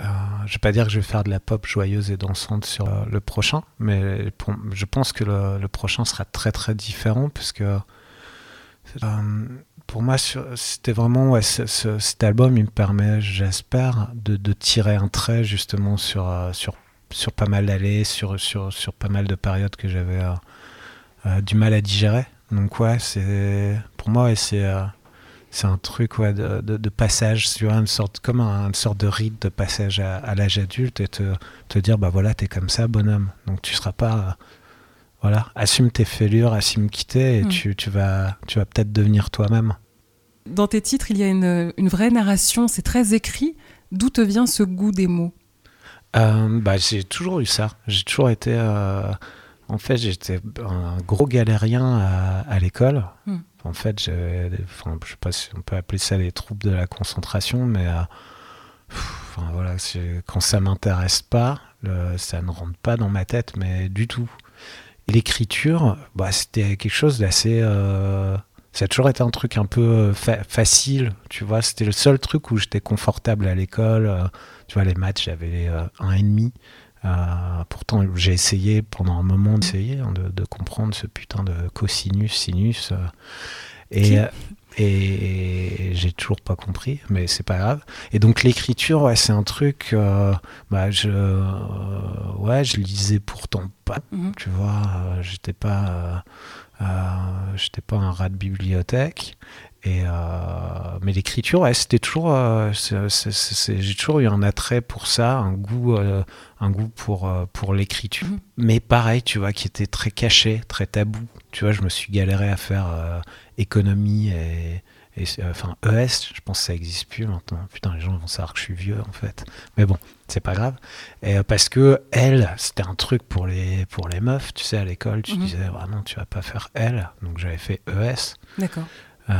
euh, je vais pas dire que je vais faire de la pop joyeuse et dansante sur euh, le prochain, mais je pense que le, prochain sera très très différent puisque euh, pour moi c'était vraiment ouais, ce- ce- cet album il me permet, j'espère, de, tirer un trait justement sur euh, sur sur pas mal d'allées, sur sur sur pas mal de périodes que j'avais du mal à digérer. Donc ouais, c'est pour moi ouais, c'est euh, c'est un truc ouais, de, de, de passage, une sorte, comme un- une sorte de rite de passage à, à l'âge adulte et te, te dire, bah voilà, t'es comme ça, bonhomme. Donc tu seras pas. euh, voilà, assume tes fêlures, assume quitter et Mm. tu, tu vas, tu vas peut-être devenir toi-même. Dans tes titres, il y a une, une vraie narration, c'est très écrit. D'où te vient ce goût des mots? Euh, bah, j'ai toujours eu ça. J'ai toujours été. en fait, j'étais un gros galérien à, à l'école. Hmm. En fait, j'ai, enfin, je sais pas si on peut appeler ça les troubles de la concentration, mais euh, enfin, voilà, quand ça m'intéresse pas, ça ne rentre pas dans ma tête, mais du tout. L'écriture, bah, c'était quelque chose d'assez. euh, ça a toujours été un truc un peu euh, fa- facile, tu vois. C'était le seul truc où j'étais confortable à l'école. tu vois, les maths, j'avais un et demi. Euh, pourtant, j'ai essayé pendant un moment d'essayer hein, de, de comprendre ce putain de cosinus, sinus. euh, et, euh, et j'ai toujours pas compris, mais c'est pas grave. Et donc l'écriture, ouais, c'est un truc. euh, bah, je, euh, ouais, je lisais pourtant pas. Mhm. Tu vois, euh, j'étais pas, j'étais pas un rat de bibliothèque. Et euh, mais l'écriture, ouais, c'était toujours, euh, j'ai toujours eu un attrait pour ça, un goût, euh, un goût pour pour l'écriture. Mhm. Mais pareil, tu vois, qui était très caché, très tabou. Tu vois, je me suis galéré à faire économie et, et, enfin ES. Je pense que ça existe plus maintenant. Putain, les gens vont savoir que je suis vieux en fait. Mais bon, c'est pas grave. Et, parce que elle, c'était un truc pour les pour les meufs. Tu sais, à l'école, tu Mhm. disais vraiment, tu vas pas faire elle. Donc j'avais fait ES. D'accord. Euh,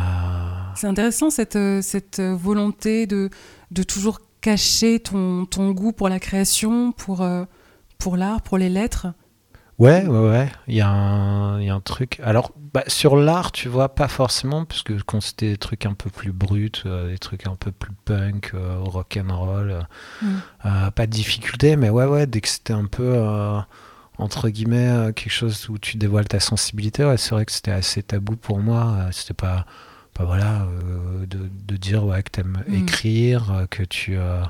C'est intéressant cette, euh, cette euh, volonté de, de toujours cacher ton, ton goût pour la création, pour, euh, pour l'art, pour les lettres. Ouais, ouais, ouais. Il y, a un- il y a un truc. Alors, bah, sur l'art, tu vois, pas forcément, parce que quand c'était des trucs un peu plus bruts, euh, des trucs un peu plus punk, euh, rock'n'roll, euh, Mm. euh, pas de difficulté, mais ouais, ouais, dès que c'était un peu, entre guillemets, euh, quelque chose où tu dévoiles ta sensibilité, ouais, c'est vrai que c'était assez tabou pour moi. euh, c'était pas, pas voilà, euh, de, de dire ouais, que t'aimes Mm. écrire, que tu. euh,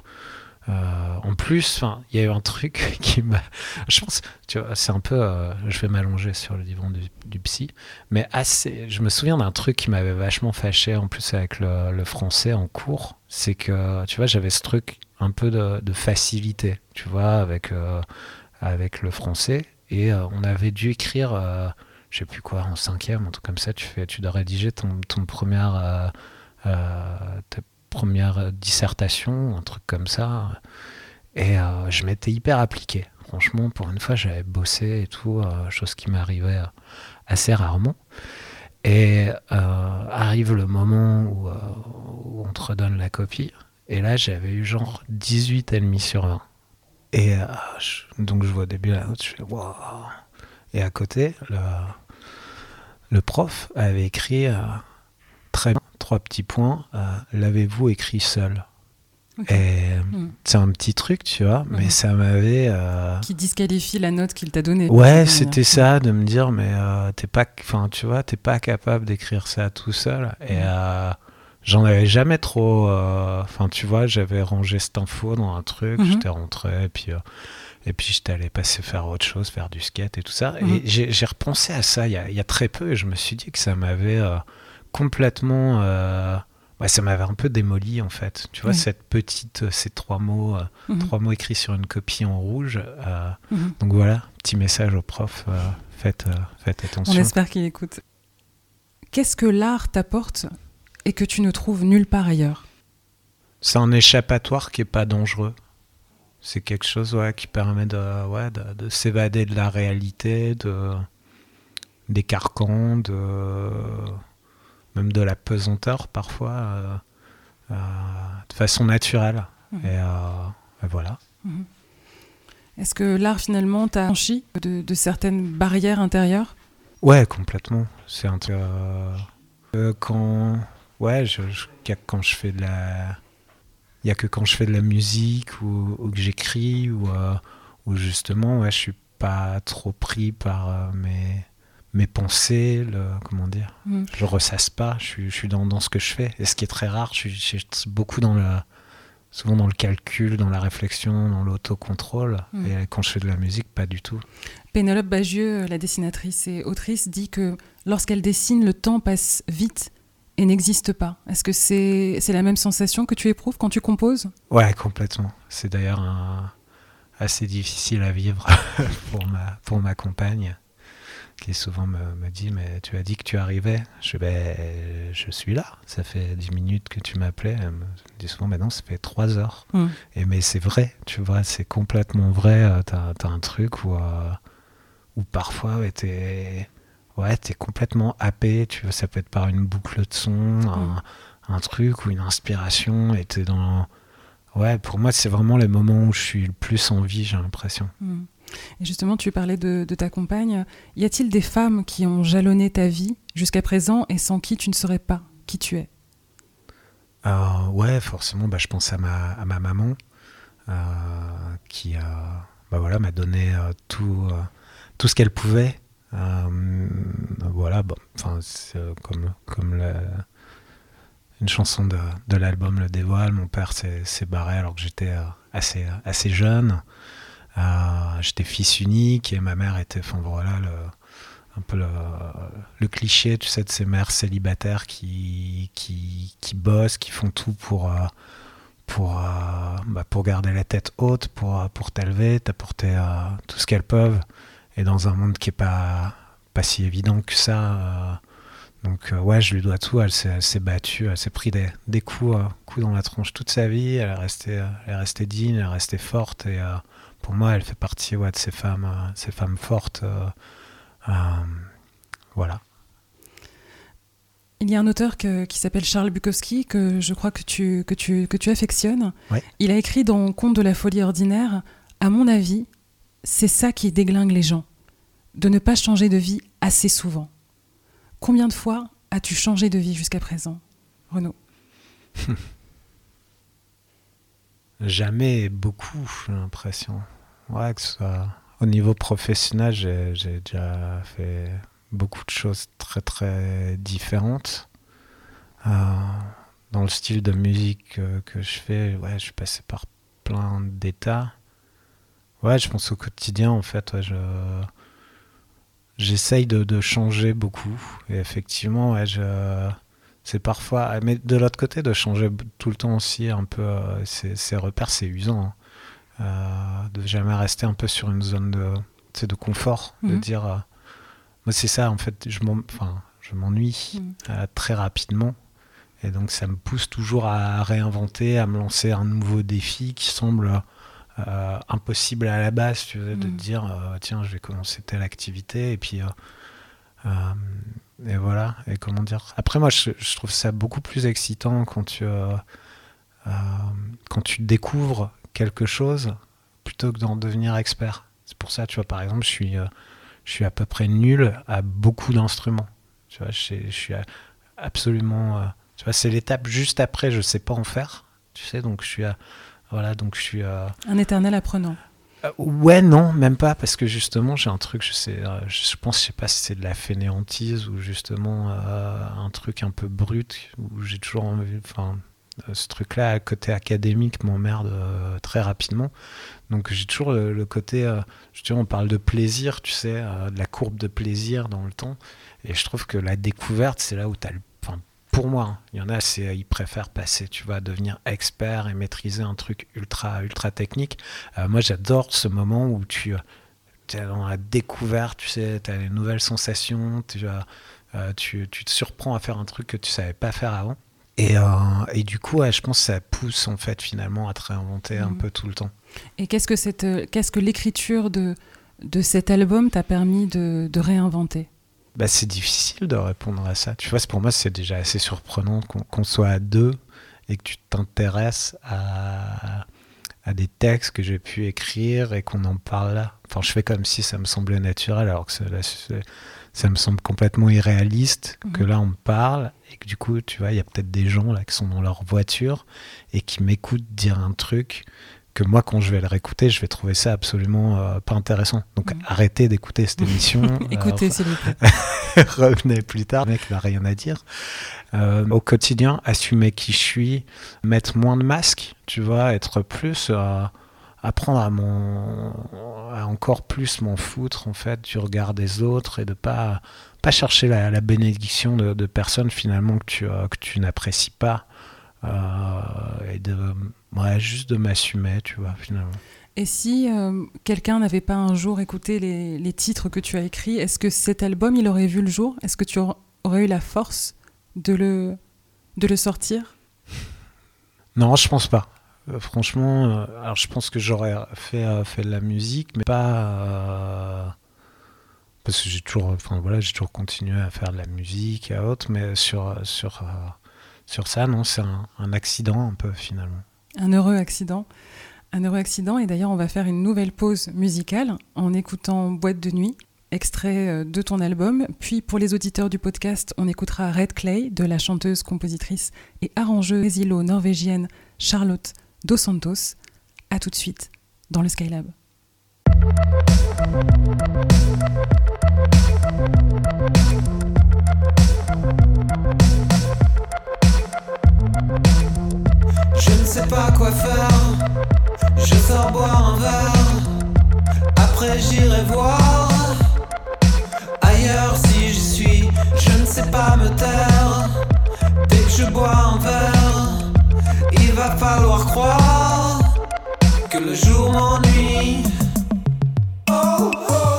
euh, en plus, enfin, il y a eu un truc qui m'a. Je pense, tu vois, c'est un peu. je vais m'allonger sur le divan du, du psy, mais assez. Je me souviens d'un truc qui m'avait vachement fâché en plus avec le, le français en cours. C'est que, tu vois, j'avais ce truc un peu de, de facilité, tu vois, avec, euh, avec le français. Et euh, on avait dû écrire, euh, je sais plus quoi, en cinquième, un truc comme ça. Tu, fais, tu dois rédiger ton, première. euh, ta première dissertation, un truc comme ça. Et je m'étais hyper appliqué. Franchement, pour une fois, j'avais bossé et tout, chose qui m'arrivait assez rarement. Et arrive le moment où, où on te redonne la copie. Et là, j'avais eu genre 18 ennemis sur 20. Et euh, je- donc, je vois au début la note, je fais waouh. Et à côté, le, le prof avait écrit euh, très bien, trois petits points. euh, L'avez-vous écrit seul? Et Mm. c'est un petit truc, tu vois, mais ça m'avait. Qui disqualifie la note qu'il t'a donnée. Ouais, c'était ça, de me dire, mais t'es pas, enfin, tu vois, t'es pas capable d'écrire ça tout seul. Et j'en avais jamais trop. euh, Enfin, tu vois, j'avais rangé cette info dans un truc, Mhm. j'étais rentré, et puis. euh, et puis j'étais allé passer faire autre chose, faire du skate et tout ça. Mhm. Et j'ai j'ai repensé à ça il y, a, il y a très peu et je me suis dit que ça m'avait euh, complètement... ouais, ça m'avait un peu démoli en fait. Tu vois, Oui. cette petite, ces trois mots, Mhm. trois mots écrits sur une copie en rouge. Mhm. donc voilà, petit message au prof, faites, faites On attention. espère qu'il écoute. Qu'est-ce que l'art t'apporte? Et que tu ne trouves nulle part ailleurs C'est un échappatoire qui est pas dangereux. C'est quelque chose ouais, qui permet de, ouais, de, de s'évader de la réalité, de, des carcans, de, même de la pesanteur parfois, euh, euh, de façon naturelle. Et, euh, et voilà. Est-ce que l'art finalement t'a franchi de, de certaines barrières intérieures? Ouais, complètement. C'est un truc. quand. Ouais, je, je- quand je fais de la. Il y a que quand je fais de la musique ou, ou que j'écris ou, euh, ou justement, ouais, je suis pas trop pris par euh, mes, mes pensées, le, comment dire. Mm. Je ressasse pas, je suis, je suis dans, dans ce que je fais. Et ce qui est très rare, je suis, je suis beaucoup dans le. Souvent dans le calcul, dans la réflexion, dans l'autocontrôle. Mm. Et quand je fais de la musique, pas du tout. Pénélope Bagieux, la dessinatrice et autrice, dit que lorsqu'elle dessine, le temps passe vite et n'existe pas. Est-ce que c'est la même sensation que tu éprouves quand tu composes? Ouais, complètement. C'est d'ailleurs un- assez difficile à vivre pour ma, pour ma compagne, qui souvent me, me dit Mais tu as dit que tu arrivais Je ben, Je suis là. Ça fait 10 minutes que tu m'appelais. Elle me dit souvent Mais non, ça fait 3 heures. Mm. Et mais c'est vrai, tu vois, c'est complètement vrai. Euh, T'as as un truc où, euh, où parfois, ouais, t'es- ouais, t'es complètement happé. Tu vois, ça peut être par une boucle de son, un, un truc ou une inspiration, et t'es dans. Ouais, pour moi, c'est vraiment les moments où je suis le plus en vie, j'ai l'impression. Mm. Et justement, tu parlais de, de ta compagne. Y a-t-il des femmes qui ont jalonné ta vie jusqu'à présent et sans qui tu ne saurais pas qui tu es? Euh, ouais, forcément, bah, je pense à ma, à ma maman euh, qui euh, bah, voilà, m'a donné euh, tout, tout ce qu'elle pouvait. Euh, voilà, bon, c'est, euh, comme, comme une chanson de, de l'album le dévoile, mon père s'est, barré alors que j'étais euh, assez, assez jeune. J'étais fils unique et ma mère était, enfin voilà, un peu le, le cliché, tu sais, de ces mères célibataires qui, qui, qui bossent, qui font tout pour, pour, bah, pour garder la tête haute, pour, pour t'élever, t'apporter tout ce qu'elles peuvent. Et dans un monde qui est pas, pas si évident que ça. euh, donc euh, ouais, je lui dois tout. Elle s'est, battue, elle s'est pris des, des coups, euh, coups dans la tronche toute sa vie. Elle est restée, elle est restée digne, elle est restée forte. Et pour moi, elle fait partie ouais, de ces femmes, ces femmes fortes. voilà. Il y a un auteur que- qui s'appelle Charles Bukowski que je crois que tu, que tu, que tu affectionnes. Ouais. Il a écrit dans Conte de la folie ordinaire À mon avis, c'est ça qui déglingue les gens, de ne pas changer de vie assez souvent. Combien de fois as-tu changé de vie jusqu'à présent, Renaud Jamais beaucoup, j'ai l'impression. Ouais, que ce soit au niveau professionnel, j'ai déjà fait beaucoup de choses très très différentes. Euh, dans le style de musique euh, que je fais, ouais, je suis passé par plein d'états. Ouais, je pense au quotidien, en fait, ouais, je j'essaye de, de changer beaucoup. Et effectivement, ouais, je c'est parfois mais de l'autre côté de changer tout le temps aussi un peu euh, repères c'est usant hein. Euh, de jamais rester un peu sur une zone de de confort de Mhm. dire euh, moi c'est ça en fait je m'en- enfin je m'ennuie Mhm. euh, très rapidement et donc ça me pousse toujours à réinventer à me lancer un nouveau défi qui semble euh, impossible à la base tu de Mhm. dire euh, tiens je vais commencer telle activité et puis euh, et voilà, et comment dire. Après, moi, je, je trouve ça beaucoup plus excitant quand tu, quand tu découvres quelque chose plutôt que d'en devenir expert. C'est pour ça, tu vois, par exemple, je suis, je suis à peu près nul à beaucoup d'instruments. Tu vois, je, je suis absolument. tu vois, c'est l'étape juste après, je sais pas en faire. Tu sais, donc je suis à. Voilà, donc je suis. euh, Un éternel apprenant. euh, ouais, non, même pas, parce que justement, j'ai un truc, je sais, euh, je pense, je sais pas si c'est de la fainéantise ou justement euh, un truc un peu brut, où j'ai toujours envie, enfin, ce truc-là, côté académique, m'emmerde euh, très rapidement. Donc j'ai toujours le, le côté, euh, justement, on parle de plaisir, tu sais, de la courbe de plaisir dans le temps, et je trouve que la découverte, c'est là où tu as le. Pour moi, hein, il y en a, c'est, ils préfèrent passer, tu vois, devenir expert et maîtriser un truc ultra, ultra technique. Euh, moi, j'adore ce moment où tu es dans la découverte, tu sais, tu as les nouvelles sensations, tu, euh, tu, tu te surprends à faire un truc que tu savais pas faire avant. Et, euh, et du coup, ouais, je pense que ça pousse en fait finalement à te réinventer un Mhm. peu tout le temps. Et qu'est-ce que, cette, euh, qu'est-ce que l'écriture de, de cet album t'a permis de, de réinventer? Bah, c'est difficile de répondre à ça. Tu vois, pour moi, c'est déjà assez surprenant qu'on soit à deux et que tu t'intéresses à, à des textes que j'ai pu écrire et qu'on en parle là. Enfin, je fais comme si ça me semblait naturel, alors que ça, me semble complètement irréaliste que Mhm. là on me parle et que du coup, tu vois, il y a peut-être des gens là qui sont dans leur voiture et qui m'écoutent dire un truc que moi, quand je vais le réécouter, je vais trouver ça absolument euh, pas intéressant. Donc, Mhm. arrêtez d'écouter cette émission. Euh, Écoutez, s'il vous plaît. revenez plus tard, le mec n'a rien à dire. Euh, au quotidien, assumer qui je suis, mettre moins de masques, tu vois, être plus, apprendre à, m'en- à encore plus m'en foutre en fait du regard des autres et de pas pas chercher la, la bénédiction de, de personnes finalement que tu euh, que tu n'apprécies pas et de ouais, juste de m'assumer, tu vois, finalement. Et si euh, quelqu'un n'avait pas un jour écouté les, les titres que tu as écrits, est-ce que cet album, il aurait vu le jour? Est-ce que tu aur- aurais eu la force de le, de le sortir? Non, je pense pas. Euh, franchement, euh, alors je pense que j'aurais fait, euh, fait de la musique, mais pas, euh, parce que j'ai toujours, enfin voilà, j'ai toujours continué à faire de la musique et autres, mais sur sur euh, sur ça, non, c'est un, accident un peu finalement. Un heureux accident. Un heureux accident. Et d'ailleurs, on va faire une nouvelle pause musicale en écoutant Boîte de nuit, extrait euh, de ton album. Puis, pour les auditeurs du podcast, on écoutera Red Clay de la chanteuse, compositrice et arrangeuse brésilo-norvégienne Charlotte Dos Santos. À tout de suite dans le Skylab. Je ne sais pas quoi faire. Je sors boire un verre. Après j'irai voir. Ailleurs si j'y suis, je ne sais pas me taire. Dès que je bois un verre, il va falloir croire que le jour m'ennuie. Oh, oh,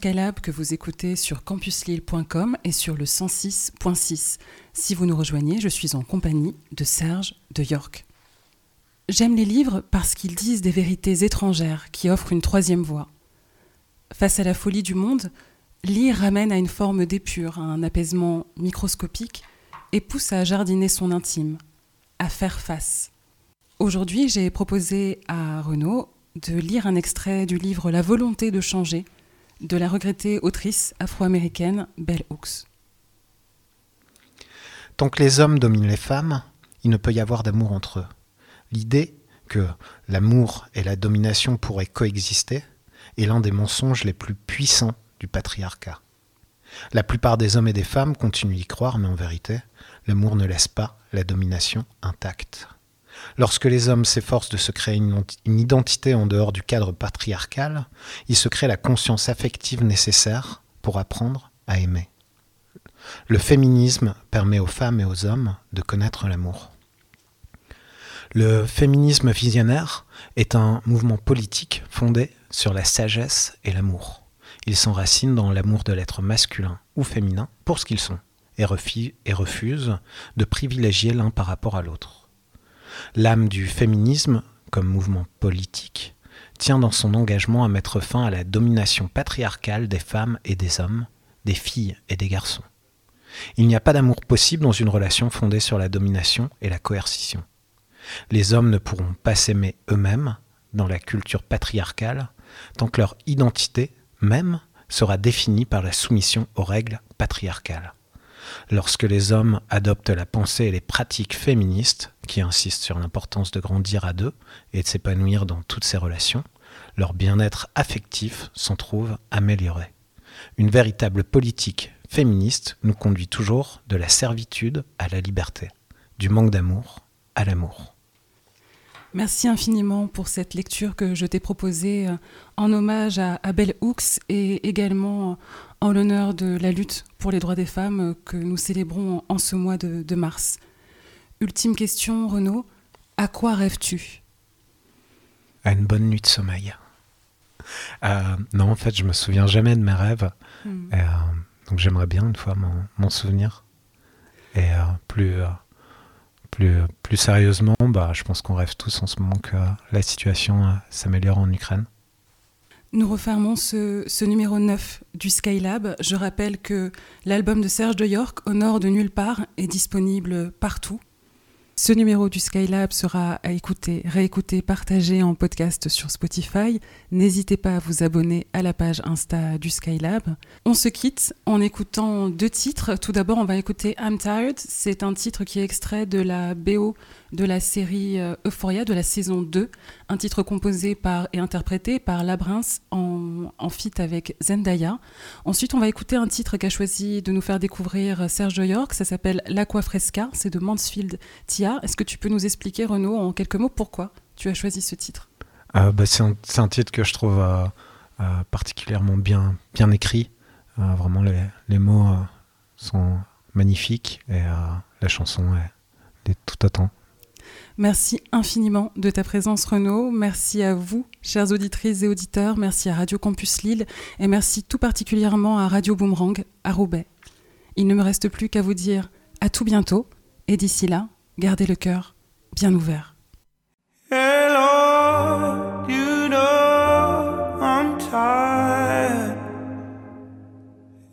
que vous écoutez sur campuslille.com et sur le 106.6. Si vous nous rejoignez, je suis en compagnie de Serge de York. J'aime les livres parce qu'ils disent des vérités étrangères qui offrent une troisième voie. Face à la folie du monde, lire ramène à une forme d'épure, à un apaisement microscopique et pousse à jardiner son intime, à faire face. Aujourd'hui, j'ai proposé à Renaud de lire un extrait du livre La volonté de changer de la regrettée autrice afro-américaine Bell Hooks. Tant que les hommes dominent les femmes, il ne peut y avoir d'amour entre eux. L'idée que l'amour et la domination pourraient coexister est l'un des mensonges les plus puissants du patriarcat. La plupart des hommes et des femmes continuent d'y croire, mais en vérité, l'amour ne laisse pas la domination intacte. Lorsque les hommes s'efforcent de se créer une identité en dehors du cadre patriarcal, ils se créent la conscience affective nécessaire pour apprendre à aimer. Le féminisme permet aux femmes et aux hommes de connaître l'amour. Le féminisme visionnaire est un mouvement politique fondé sur la sagesse et l'amour. Il s'enracine dans l'amour de l'être masculin ou féminin pour ce qu'ils sont et refuse de privilégier l'un par rapport à l'autre. L'âme du féminisme, comme mouvement politique, tient dans son engagement à mettre fin à la domination patriarcale des femmes et des hommes, des filles et des garçons. Il n'y a pas d'amour possible dans une relation fondée sur la domination et la coercition. Les hommes ne pourront pas s'aimer eux-mêmes dans la culture patriarcale tant que leur identité même sera définie par la soumission aux règles patriarcales lorsque les hommes adoptent la pensée et les pratiques féministes, qui insistent sur l'importance de grandir à deux et de s'épanouir dans toutes ces relations, leur bien-être affectif s'en trouve amélioré. Une véritable politique féministe nous conduit toujours de la servitude à la liberté, du manque d'amour à l'amour. Merci infiniment pour cette lecture que je t'ai proposée euh, en hommage à Abel Hooks et également en l'honneur de la lutte pour les droits des femmes que nous célébrons en ce mois de, mars. Ultime question, Renaud, à quoi rêves-tu? À une bonne nuit de sommeil. Euh, non, en fait, je me souviens jamais de mes rêves. Hmm. Euh, donc j'aimerais bien une fois m'en souvenir. Et euh, plus, plus, sérieusement, bah, je pense qu'on rêve tous en ce moment que la situation s'améliore en Ukraine. Nous refermons ce, numéro 9 du Skylab. Je rappelle que l'album de Serge de York, Au nord de nulle part, est disponible partout. Ce numéro du Skylab sera à écouter, réécouter, partager en podcast sur Spotify. N'hésitez pas à vous abonner à la page Insta du Skylab. On se quitte en écoutant deux titres. Tout d'abord, on va écouter I'm Tired. C'est un titre qui est extrait de la BO de la série euh, Euphoria de la saison 2, un titre composé par et interprété par Labrince en, en feat avec Zendaya. Ensuite, on va écouter un titre qu'a choisi de nous faire découvrir Serge York, ça s'appelle L'Aqua Fresca, c'est de Mansfield Tia. Est-ce que tu peux nous expliquer, Renaud, en quelques mots, pourquoi tu as choisi ce titre? Euh, bah, c'est, un, titre que je trouve euh, particulièrement bien, écrit. vraiment, les, les mots sont magnifiques et la chanson est, est tout à temps. Merci infiniment de ta présence Renaud. Merci à vous, chères auditrices et auditeurs. Merci à Radio Campus Lille et merci tout particulièrement à Radio Boomerang à Roubaix. Il ne me reste plus qu'à vous dire à tout bientôt et d'ici là, gardez le cœur bien ouvert. Hello, you know I'm tired?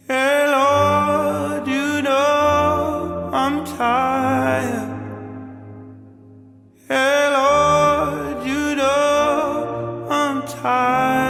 Hello, you know I'm tired? Tired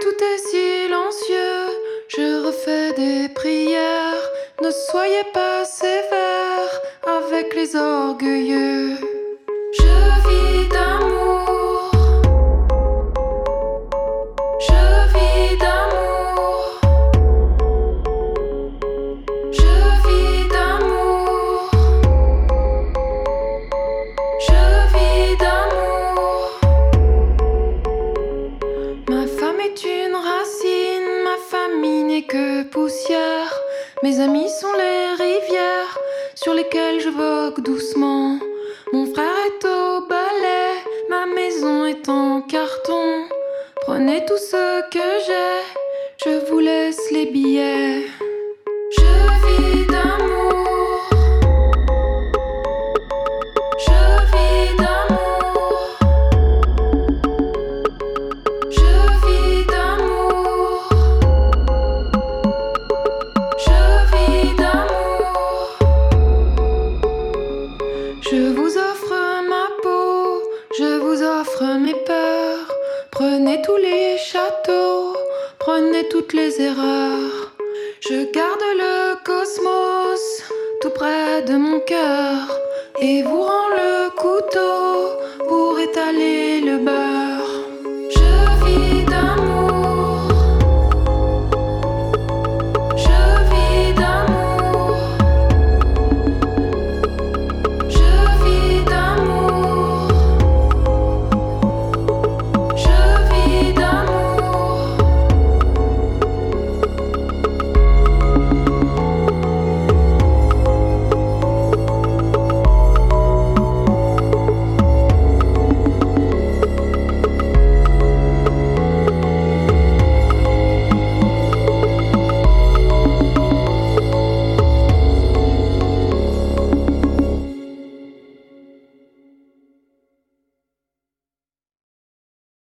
tout est silencieux, je refais des prières. Ne soyez pas sévères avec les orgueilleux. j'évoque doucement. Mon frère est au balai, ma maison est en carton. Prenez tout ce que j'ai, je vous laisse les billets.